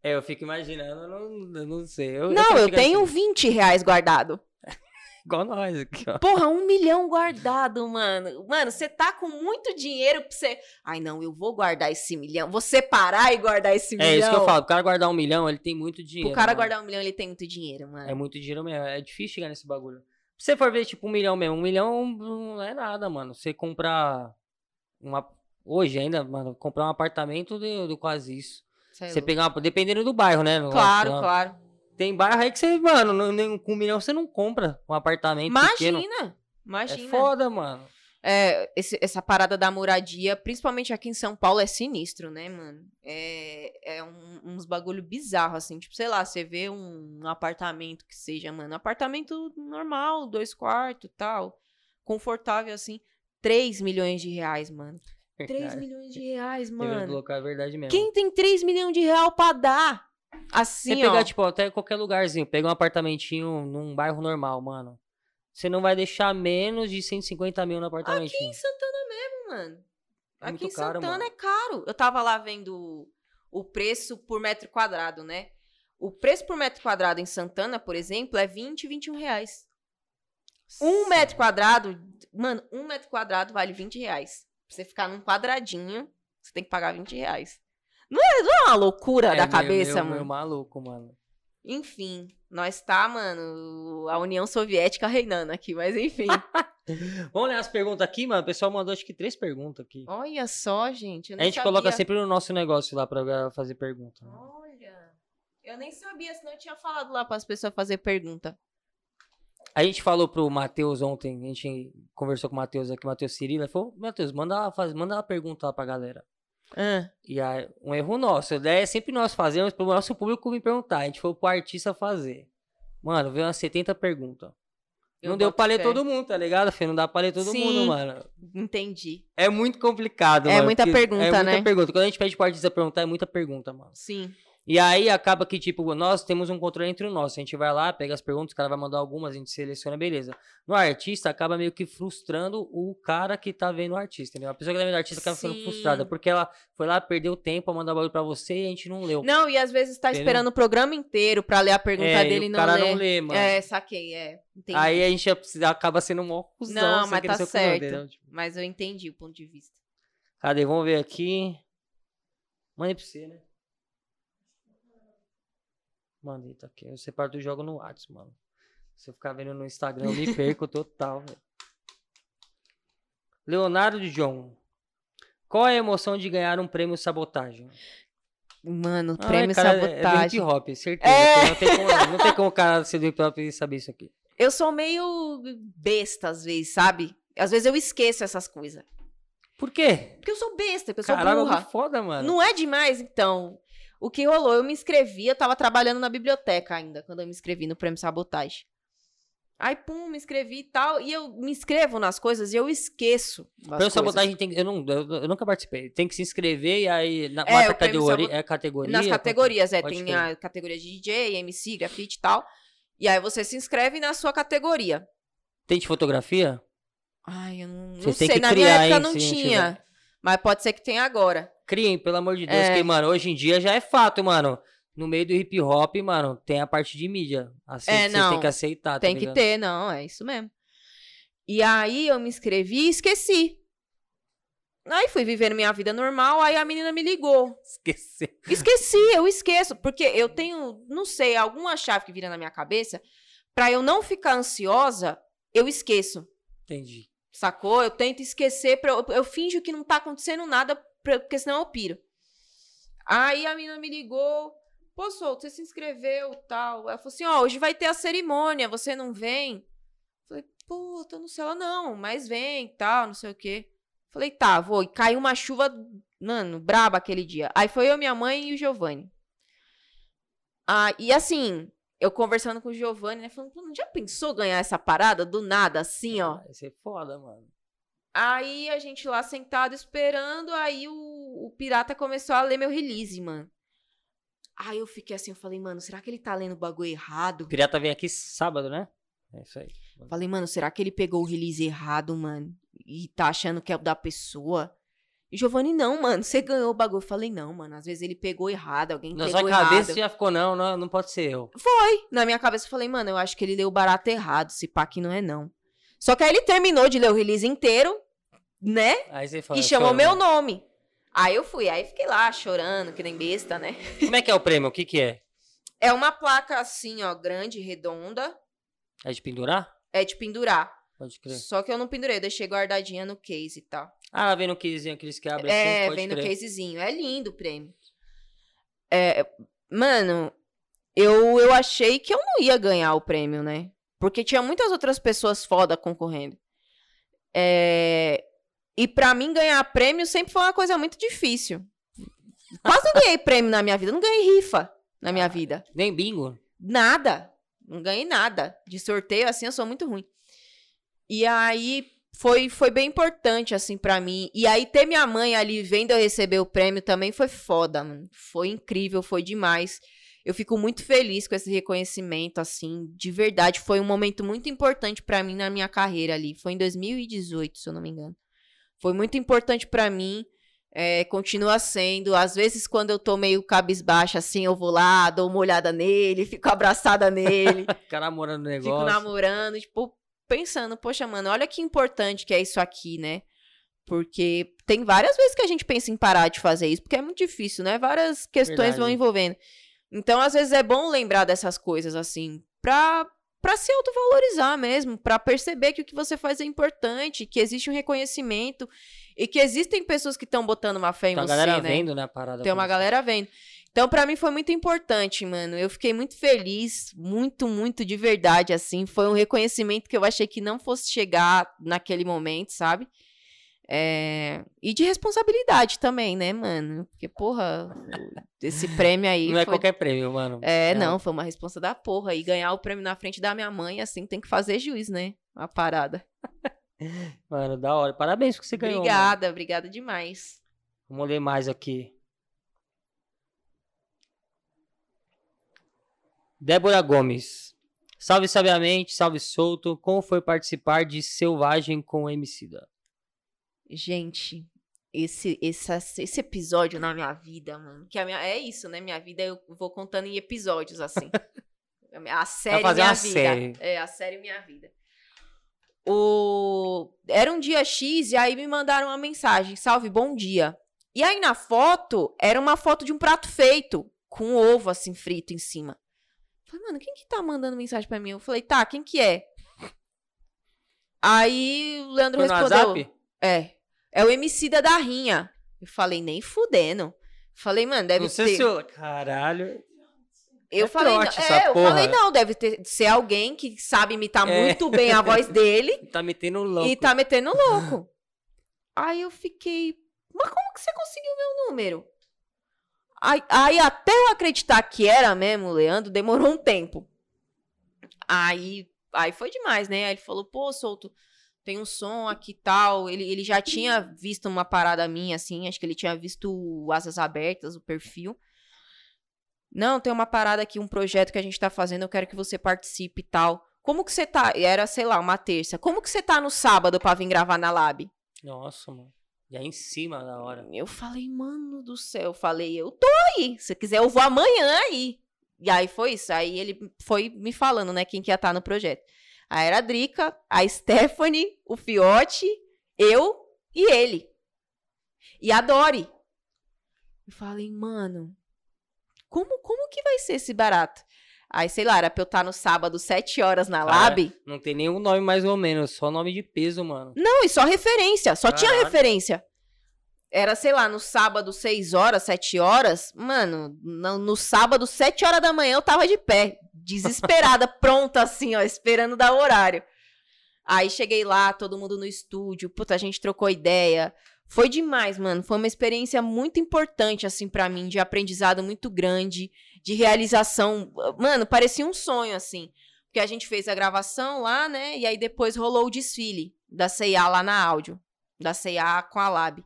É, eu fico imaginando, eu não, eu não sei. Eu, não, eu chegar tenho assim, 20 reais guardado. igual nós aqui, ó. Porra, um milhão guardado, mano. Mano, você tá com muito dinheiro pra você. Ai, não, eu vou guardar esse milhão. Vou separar e guardar esse milhão. É isso que eu falo. O cara guardar um milhão, ele tem muito dinheiro. O cara mano. guardar um milhão, ele tem muito dinheiro, mano. É muito dinheiro mesmo. É difícil chegar nesse bagulho. Se você for ver, tipo, um milhão mesmo, um milhão não é nada, mano. Você comprar uma. Hoje ainda, mano, comprar um apartamento de, de quase isso. Cê é Você louco. pegar uma. Dependendo do bairro, né? Claro, não- claro. Tem bairro aí que você, mano, não- com um milhão você não compra um apartamento pequeno. Imagina. Imagina. É foda, mano. É, esse- essa parada da moradia, principalmente aqui em São Paulo, é sinistro, né, mano? É, é um- uns bagulho bizarro, assim. Tipo, sei lá, você vê um apartamento que seja, mano, apartamento normal, dois quartos tal, confortável, assim, 3 milhões de reais, mano. 3 Cara, milhões de reais, mano. local, é verdade mesmo. Quem tem 3 milhões de real pra dar? Assim, Você pegar, ó. tipo, até qualquer lugarzinho, pegar um apartamentinho num bairro normal, mano. Você não vai deixar menos de 150 mil no Aqui apartamentinho. em Santana mesmo, mano. É Aqui em caro, Santana mano. é caro. Eu tava lá vendo o preço por metro quadrado, né? O preço por metro quadrado em Santana, por exemplo, é 20, 21 reais. Um metro quadrado, mano, um metro quadrado vale 20 reais. Pra você ficar num quadradinho, você tem que pagar 20 reais. Não é, não é uma loucura É da meio- cabeça, meio- mano? meio maluco, mano. Enfim, nós tá, mano, a União Soviética reinando aqui, mas enfim. Vamos ler as perguntas aqui, mano. O pessoal mandou acho que três perguntas aqui. Olha só, gente. A gente coloca sabia. sempre no nosso negócio lá pra fazer pergunta. né? Olha, eu nem sabia, senão eu tinha falado lá para as pessoas fazer pergunta. A gente falou pro Matheus ontem, a gente conversou com o Matheus aqui, o Matheus Cirilo, ele falou, Matheus, manda, faz- manda uma pergunta lá pra galera. E aí, um erro nosso, a ideia é sempre nós fazemos pro nosso público me perguntar. A gente foi pro artista fazer. Mano, veio umas 70 perguntas. Eu não deu pra ler todo mundo, tá ligado, Fê? Não dá pra ler todo Sim. mundo, mano. Entendi. É muito complicado, É mano. muita pergunta, É muita né? pergunta. Quando a gente pede pro artista perguntar, é muita pergunta, mano. Sim. E aí acaba que, tipo, nós temos um controle entre nós. A gente vai lá, pega as perguntas, o cara vai mandar algumas, a gente seleciona, beleza. No artista, acaba meio que frustrando o cara que tá vendo o artista, entendeu? A pessoa que tá vendo o artista acaba ficando Sim. frustrada, porque ela foi lá, perdeu tempo a mandar bagulho pra você e a gente não leu. Não, e às vezes tá Entendeu? esperando o programa inteiro pra ler a pergunta É, e dele e o não cara lê. não lê, mano. É, saquei, é. Entendi. Aí a gente acaba sendo um cuzão. Não, mas tá cuzão, certo. entendeu? Tipo, Mas eu entendi o ponto de vista. Cadê? Vamos ver aqui. Manda pra você, né? Mandei, tá aqui. Eu separo do jogo no WhatsApp, mano. Se eu ficar vendo no Instagram, eu me perco total, velho. Leonardo de John. Qual é a emoção de ganhar um prêmio sabotagem? Mano, Ah, prêmio cara, É do sabotagem. hip hop, certeza. É. Não, tem como, não tem como o cara ser do hip hop e saber isso aqui. Eu sou meio besta às vezes, sabe? Às vezes eu esqueço essas coisas. Por quê? Porque eu sou besta, porque eu sou Caralho, burra. que foda, mano. Não é demais, então. O que rolou? Eu me inscrevi, eu tava trabalhando na biblioteca ainda, quando eu me inscrevi no Prêmio Sabotagem. Aí, pum, me inscrevi e tal. E eu me inscrevo nas coisas e eu esqueço. Prêmio sabotagem tem. Eu, não, eu, eu nunca participei. Tem que se inscrever e aí. Na, É, categoria, é categoria. Nas categorias, é. Tem a categoria de DJ, MC, grafite e tal. E aí você se inscreve na sua categoria. Tem de fotografia? Ai, eu não, não sei. Na criar, minha época hein, não tinha. tiver. Mas pode ser que tenha agora. Criem, pelo amor de Deus. É. Que, mano, hoje em dia já é fato, mano. No meio do hip hop, mano, tem a parte de mídia. Assim, É, que você não. tem que aceitar, tá Tem que ter, não, é isso mesmo. E aí eu me inscrevi e esqueci. Aí fui vivendo minha vida normal, aí a menina me ligou. Esqueci. Esqueci, eu esqueço, porque eu tenho, não sei, alguma chave que vira na minha cabeça, pra eu não ficar ansiosa, eu esqueço. Entendi. Sacou? Eu tento esquecer, pra eu, eu finjo que não tá acontecendo nada, porque senão eu piro. Aí a menina me ligou, pô, Souto, você se inscreveu tal. Ela falou assim, ó, hoje vai ter a cerimônia, você não vem? Falei, pô, tô no céu, não, mas vem tal, não sei o quê. Falei, tá, vou. E caiu uma chuva, mano, braba aquele dia. Aí foi eu, minha mãe e o Giovanni. Ah, e assim, eu conversando com o Giovanni, né, falando, não já pensou ganhar essa parada do nada, assim, ó? Vai ser foda, mano. Aí a gente lá sentado esperando, aí o, o pirata começou a ler meu release, mano. Aí eu fiquei assim, eu falei, mano, será que ele tá lendo o bagulho errado? O pirata vem aqui sábado, né? É isso aí. Falei, mano, será que ele pegou o release errado, mano? e tá achando que é o da pessoa. E Giovanni, não, mano, você ganhou o bagulho. Eu falei, não, mano, às vezes ele pegou errado, alguém Na pegou sua cabeça errado. já ficou, não, não, não pode ser eu. Foi. Na minha cabeça eu falei, mano, eu acho que ele leu o barato errado, se pá que não é não. Só que aí ele terminou de ler o release inteiro, né? Aí você fala, E chamou meu nome. Aí eu fui, aí fiquei lá chorando, que nem besta, né? Como é que é o prêmio? O que que é? É uma placa assim, ó, grande, redonda, É de pendurar? é de pendurar. Pode crer. Só que eu não pendurei, eu deixei guardadinha no case e tal. Ah, ela vem no casezinho, aqueles que abrem É, assim, pode vem no casezinho. É lindo o prêmio. É, mano, eu, eu achei que eu não ia ganhar o prêmio, né? Porque tinha muitas outras pessoas foda concorrendo. É, e pra mim ganhar prêmio sempre foi uma coisa muito difícil. Quase não ganhei prêmio na minha vida. Não ganhei rifa na minha vida. Nem bingo? Nada. Não ganhei nada. De sorteio, assim, eu sou muito ruim. E aí foi, foi bem importante, assim, pra mim. E aí ter minha mãe ali vendo eu receber o prêmio também foi foda, mano. Foi incrível, foi demais. Eu fico muito feliz com esse reconhecimento, assim, de verdade. Foi um momento muito importante pra mim na minha carreira ali. Foi em 2018, se eu não me engano. Foi muito importante pra mim. É, continua sendo. Às vezes, quando eu tô meio cabisbaixa, assim, eu vou lá, dou uma olhada nele, fico abraçada nele, Ficar namorando o fico negócio. namorando, tipo, pensando, poxa, mano, olha que importante que é isso aqui, né? Porque tem várias vezes que a gente pensa em parar de fazer isso, porque é muito difícil, né? Várias questões vão Verdade. envolvendo. Então, às vezes, é bom lembrar dessas coisas, assim, pra, pra se autovalorizar mesmo, pra perceber que o que você faz é importante, que existe um reconhecimento e que existem pessoas que estão botando uma fé em Tem a você, galera né? vendo, né, parada. Tem uma galera vendo. Então, pra mim foi muito importante, mano. Eu fiquei muito feliz, muito, muito de verdade, assim. Foi um reconhecimento que eu achei que não fosse chegar naquele momento, sabe? É, E de responsabilidade também, né, mano? Porque, porra, esse prêmio aí. Não é foi... qualquer prêmio, mano. É, não, foi uma responsa da porra. E ganhar o prêmio na frente da minha mãe, assim, tem que fazer juiz, né? A parada. Mano, da hora. Parabéns que você ganhou. mano. obrigada, obrigada demais. Vamos ler mais aqui. Débora Gomes. Salve sabiamente, salve solto. Como foi participar de Selvagem com o Emicida? Gente, esse, esse, esse episódio na minha vida, mano. Que a minha, é isso, né? Minha vida eu vou contando em episódios, assim. A série fazer Minha uma Vida. série. É, a série Minha Vida. O... Era um dia X e aí me mandaram uma mensagem. Salve, bom dia. E aí na foto, era uma foto de um prato feito, com ovo assim frito em cima. Falei, mano, quem que tá mandando mensagem pra mim? Eu falei, tá, quem que é? Aí o Leandro Foi no respondeu. WhatsApp? É. É o Emicida da Rinha. Eu falei, nem fudendo. Falei, mano, deve Não sei ter. se eu... Caralho. Eu é falei, não, trote essa é, eu falei, não, deve ter, ser alguém que sabe imitar É. muito bem a voz dele Tá metendo louco. e tá metendo louco. Aí eu fiquei, mas como que você conseguiu meu número? Aí, aí até eu acreditar que era mesmo o Leandro, demorou um tempo. Aí, aí foi demais, né? Aí ele falou, pô, Solto, tem um som aqui e tal. Ele, ele já tinha visto uma parada minha, assim, acho que ele tinha visto o Asas Abertas, o perfil. Não, tem uma parada aqui, um projeto que a gente tá fazendo, eu quero que você participe e tal. Como que você tá? E Era, sei lá, uma terça. Como que você tá no sábado pra vir gravar na Lab? Nossa, mano. Já em cima da hora. Eu falei, mano do céu. Eu falei, eu tô aí. Se quiser, eu vou amanhã aí. E aí foi isso. Aí ele foi me falando, né, quem que ia estar no projeto. Aí era a Drica, a Stephanie, o Fiote, eu e ele. E a Dori. Eu falei, mano, como, como que vai ser esse barato? Aí, sei lá, era pra eu estar no sábado, sete horas na Lab. Não tem nenhum nome mais ou menos, só nome de peso, mano. Não, e só referência. Só tinha Caralho. referência. Era, sei lá, no sábado, 6 horas, 7 horas. Mano, no, no sábado, 7 horas da manhã, eu tava de pé. Desesperada, pronta, assim, ó, esperando dar o horário. Aí cheguei lá, todo mundo no estúdio. Puta, a gente trocou ideia. Foi demais, mano. Foi uma experiência muito importante, assim, pra mim, de aprendizado muito grande, de realização. Mano, parecia um sonho, assim. Porque a gente fez a gravação lá, né? E aí depois rolou o desfile da CIA lá na áudio. Da CIA com a Lab.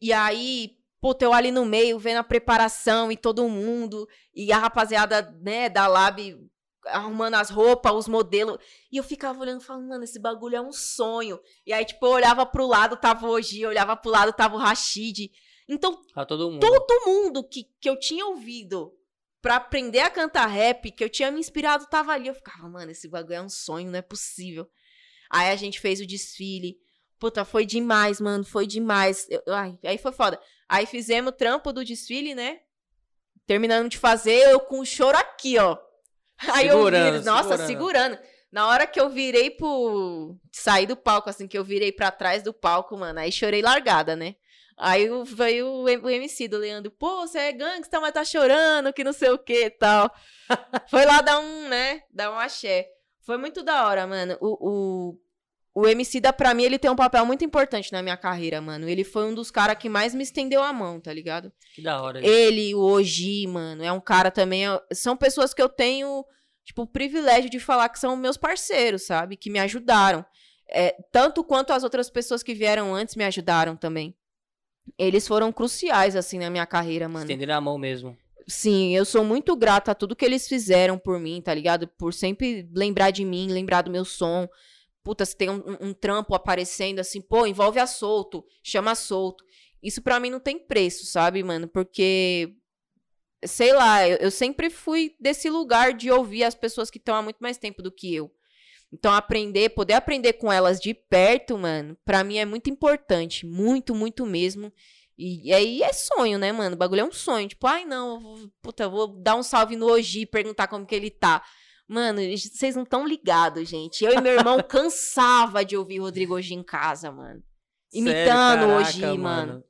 E aí, puta, eu ali no meio, vendo a preparação e todo mundo. E a rapaziada, né, da Lab arrumando as roupas, os modelos. E eu ficava olhando e falando, mano, esse bagulho é um sonho. E aí, tipo, eu olhava pro lado, tava o Oji, olhava pro lado, tava o Rashid. Então, todo mundo. todo mundo que, que eu tinha ouvido pra aprender a cantar rap, que eu tinha me inspirado, tava ali. Eu ficava, mano, esse bagulho é um sonho, não é possível. Aí a gente fez o desfile. Puta, foi demais, mano, foi demais. Eu- eu- ai, aí foi foda. Aí fizemos o trampo do desfile, né? Terminando de fazer, eu com o choro aqui, ó. Aí eu Segurando, vi, nossa, segurando. segurando. Na hora que eu virei pro. sair do palco, assim, que eu virei pra trás do palco, mano, aí chorei largada, né? Aí veio o MC do Leandro, pô, você é gangsta, mas tá chorando, que não sei o que e tal. Foi lá dar um, né? Dar um axé. Foi muito da hora, mano. O, o, o MC da, pra mim, ele tem um papel muito importante na minha carreira, mano. Ele foi um dos caras que mais me estendeu a mão, tá ligado? Que da hora. Ele, o Oji, mano, é um cara também. é- São pessoas que eu tenho, tipo, o privilégio de falar que são meus parceiros, sabe? Que me ajudaram. É, tanto quanto as outras pessoas que vieram antes me ajudaram também. Eles foram cruciais, assim, na minha carreira, mano. Estender a mão mesmo. Sim, eu sou muito grata a tudo que eles fizeram por mim, tá ligado? Por sempre lembrar de mim, lembrar do meu som. Puta, se tem um, um- trampo aparecendo assim, pô, envolve a solto, chama a solto. Isso pra mim não tem preço, sabe, mano? Porque, sei lá, eu, eu sempre fui desse lugar de ouvir as pessoas que estão há muito mais tempo do que eu. Então, aprender, poder aprender com elas de perto, mano, pra mim é muito importante. Muito, muito mesmo. E, aí é sonho, né, mano? O bagulho é um sonho. Tipo, ai, não, puta, vou dar um salve no Oji, perguntar como que ele tá. Mano, vocês não estão ligados, gente. Eu e meu irmão cansava de ouvir Rodrigo Oji em casa, mano. Imitando Sério, o caraca, Oji, mano.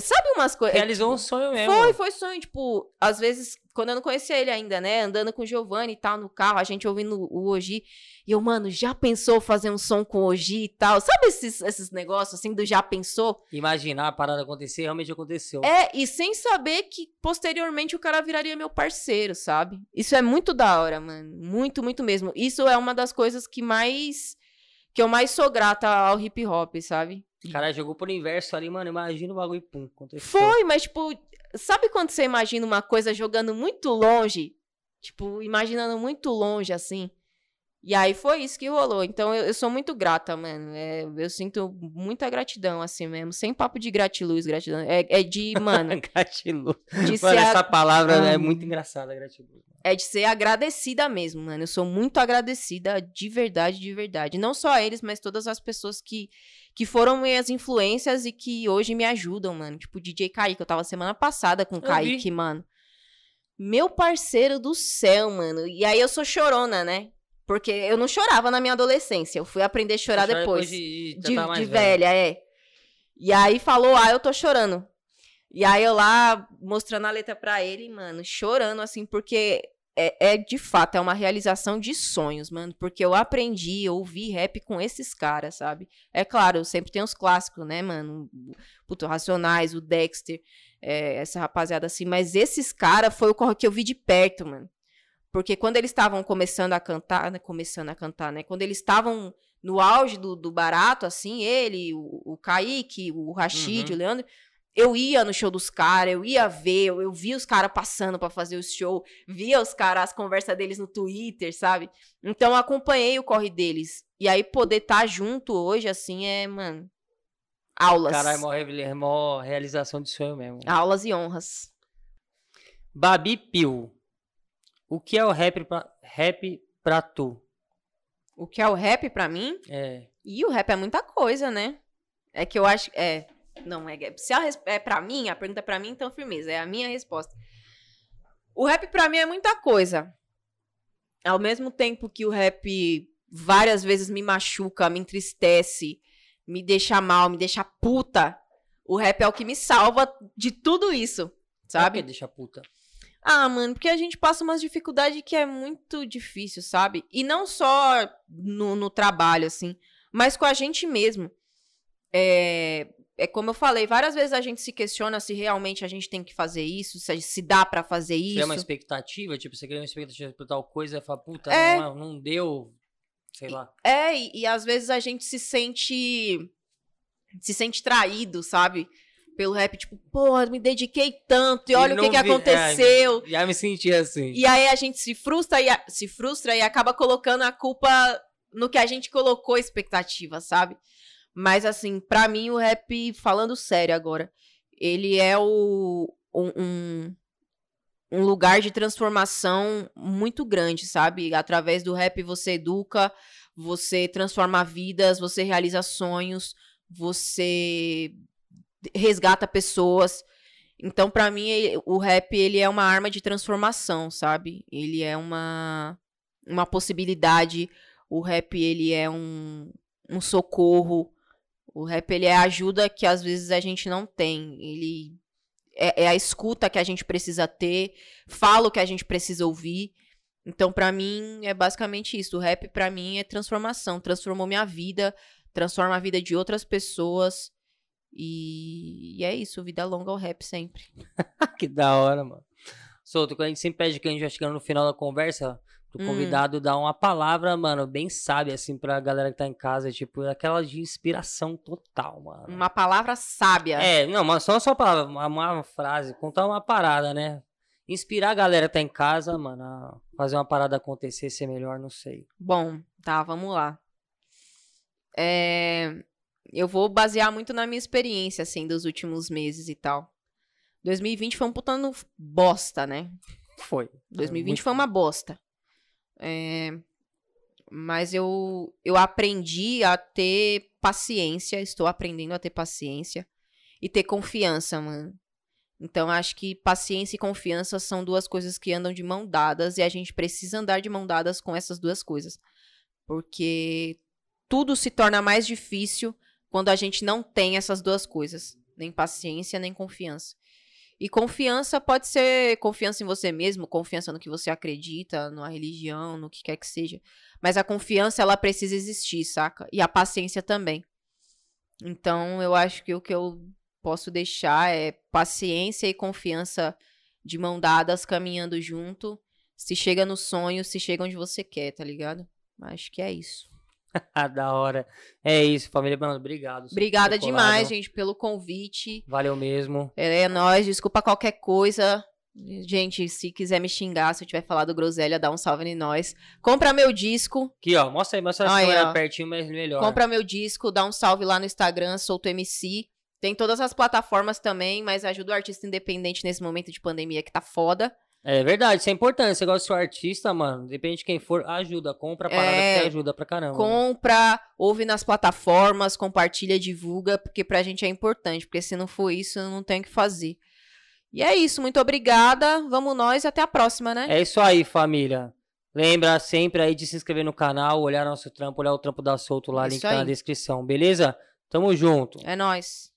Sabe umas coisas. Realizou um sonho mesmo. Foi, foi sonho. Tipo, às vezes, quando eu não conhecia ele ainda, né? Andando com o Giovanni e tal no carro, a gente ouvindo o Oji. E eu, mano, já pensou fazer um som com o Oji e tal? Sabe esses, esses negócios assim do já pensou? Imaginar a parada acontecer, realmente aconteceu. É, e sem saber que posteriormente o cara viraria meu parceiro, sabe? Isso é muito da hora, mano. Muito, muito mesmo. Isso é uma das coisas que mais. que eu mais sou grata ao hip hop, sabe? O cara jogou pro inverso ali, mano. Imagina o bagulho, pum, aconteceu. Foi, mas tipo, sabe quando você imagina uma coisa jogando muito longe? Tipo, imaginando muito longe assim. E aí foi isso que rolou. Então eu, eu sou muito grata, mano. É, eu sinto muita gratidão, assim mesmo. Sem papo de gratiluz, gratidão. É, é de, mano, Gratiluz. de Mano, a- essa palavra Ah. é muito engraçada, gratiluz. é de ser agradecida mesmo, mano. Eu sou muito agradecida de verdade, de verdade. Não só a eles, mas todas as pessoas que, que foram minhas influências e que hoje me ajudam, mano. Tipo o DJ Kaique, eu tava semana passada com o vi. Kaique, mano. Meu parceiro do céu, mano. E aí eu sou chorona, né? Porque eu não chorava na minha adolescência. Eu fui aprender a chorar Chora depois de, de, de, tá velha, é. E aí falou, ah, eu tô chorando. E aí eu lá mostrando a letra pra ele, mano, chorando, assim, porque é, é de fato, é uma realização de sonhos, mano. Porque eu aprendi, eu ouvi rap com esses caras, sabe? É claro, sempre tem os clássicos, né, mano? Puto, Racionais, o Dexter, é, essa rapaziada assim. Mas esses caras foi o que eu vi de perto, mano. Porque quando eles estavam começando a cantar, né? Começando a cantar, né? Quando eles estavam no auge do, do barato, assim, ele, o, o Kaique, o Rashid, Uhum. o Leandro, eu ia no show dos caras, eu ia ver, eu, eu via os caras passando pra fazer o show, via os caras, as conversas deles no Twitter, sabe? Então eu acompanhei o corre deles. E aí poder estar junto hoje, assim, é, mano, aulas. Caralho, é mó, é mó realização de sonho mesmo. Aulas e honras. Babi Pio. O que é o rap pra, rap pra tu? O que é o rap pra mim? É. E o rap é muita coisa, né? É que eu acho. É. Não, é. Se a é pra mim, a pergunta é pra mim, então firmeza. É a minha resposta. O rap pra mim é muita coisa. Ao mesmo tempo que o rap várias vezes me machuca, me entristece, me deixa mal, me deixa puta, o rap é o que me salva de tudo isso, Sabe? sabe? Deixa puta. Ah, mano, porque a gente passa umas dificuldades que é muito difícil, sabe? E não só no, no trabalho, assim, mas com a gente mesmo. É, é como eu falei, várias vezes a gente se questiona se realmente a gente tem que fazer isso, se, se dá pra fazer Você é uma isso. expectativa, tipo, você cria uma expectativa pra tal coisa e fala, puta, É. não, não deu. Sei lá. É, e, e às vezes a gente se sente se sente traído, sabe? Pelo rap, tipo, porra, me dediquei tanto e olha o que, não que vi- aconteceu. é, já me senti assim. E aí a gente se frustra e, a- se frustra e acaba colocando a culpa no que a gente colocou expectativa, sabe? Mas assim, pra mim o rap, falando sério agora, ele é o, um, um, um lugar de transformação muito grande, sabe? Através do rap você educa, você transforma vidas, você realiza sonhos, você resgata pessoas. Então, pra mim, o rap ele é uma arma de transformação, sabe? Ele é uma uma possibilidade. O rap ele é um, um socorro. O rap ele é ajuda que às vezes a gente não tem. Ele é, é a escuta que a gente precisa ter, fala o que a gente precisa ouvir. Então, pra mim, é basicamente isso. O rap, pra mim, é transformação. Transformou minha vida, transforma a vida de outras pessoas. E, e é isso, vida longa ao rap sempre. que da hora, mano. Solto, a gente sempre pede que a gente vai chegando no final da conversa, pro Hum. convidado dar uma palavra, mano, bem sábia, assim, pra galera que tá em casa, tipo, aquela de inspiração total, mano. Uma palavra sábia. É, não, mas só só uma palavra, uma, uma frase, contar uma parada, né? Inspirar a galera que tá em casa, mano, a fazer uma parada acontecer, ser melhor, não sei. Bom, tá, vamos lá. É, eu vou basear muito na minha experiência, assim, dos últimos meses e tal. 2020 foi um puta bosta, né? Foi. 2020 muito foi uma bosta. É, mas eu, eu aprendi a ter paciência, estou aprendendo a ter paciência e ter confiança, mano. Então, acho que paciência e confiança são duas coisas que andam de mão dadas e a gente precisa andar de mão dadas com essas duas coisas. Porque tudo se torna mais difícil quando a gente não tem essas duas coisas, nem paciência, nem confiança. E confiança pode ser confiança em você mesmo, confiança no que você acredita, numa religião, no que quer que seja. Mas a confiança, ela precisa existir, saca? E a paciência também. Então, eu acho que o que eu posso deixar é paciência e confiança de mão dadas, caminhando junto. Se chega no sonho, se chega onde você quer, tá ligado? Acho que é isso. Da hora. É isso, família, mano, obrigado. Obrigada demais, gente, pelo convite. Valeu mesmo. É, é nóis, desculpa qualquer coisa. Gente, se quiser me xingar, se eu tiver falado groselha, dá um salve em nós. Compra meu disco, Aqui, ó, mostra aí, mostra Aí, a pertinho, mas melhor. compra meu disco, dá um salve lá no Instagram, Solto MC. Tem todas as plataformas também, mas ajuda o artista independente nesse momento de pandemia que tá foda. É verdade, isso é importante. Você gosta de ser artista, mano, depende de quem for, ajuda. Compra a parada É, que ajuda pra caramba. Compra, ouve nas plataformas, compartilha, divulga, porque pra gente é importante, porque se não for isso, eu não tenho o que fazer. E é isso, muito obrigada. Vamos nós e até a próxima, né? É isso aí, família. Lembra sempre aí de se inscrever no canal, olhar nosso trampo, olhar o trampo da Solto lá, Isso link tá na descrição, beleza? Tamo junto. É nóis.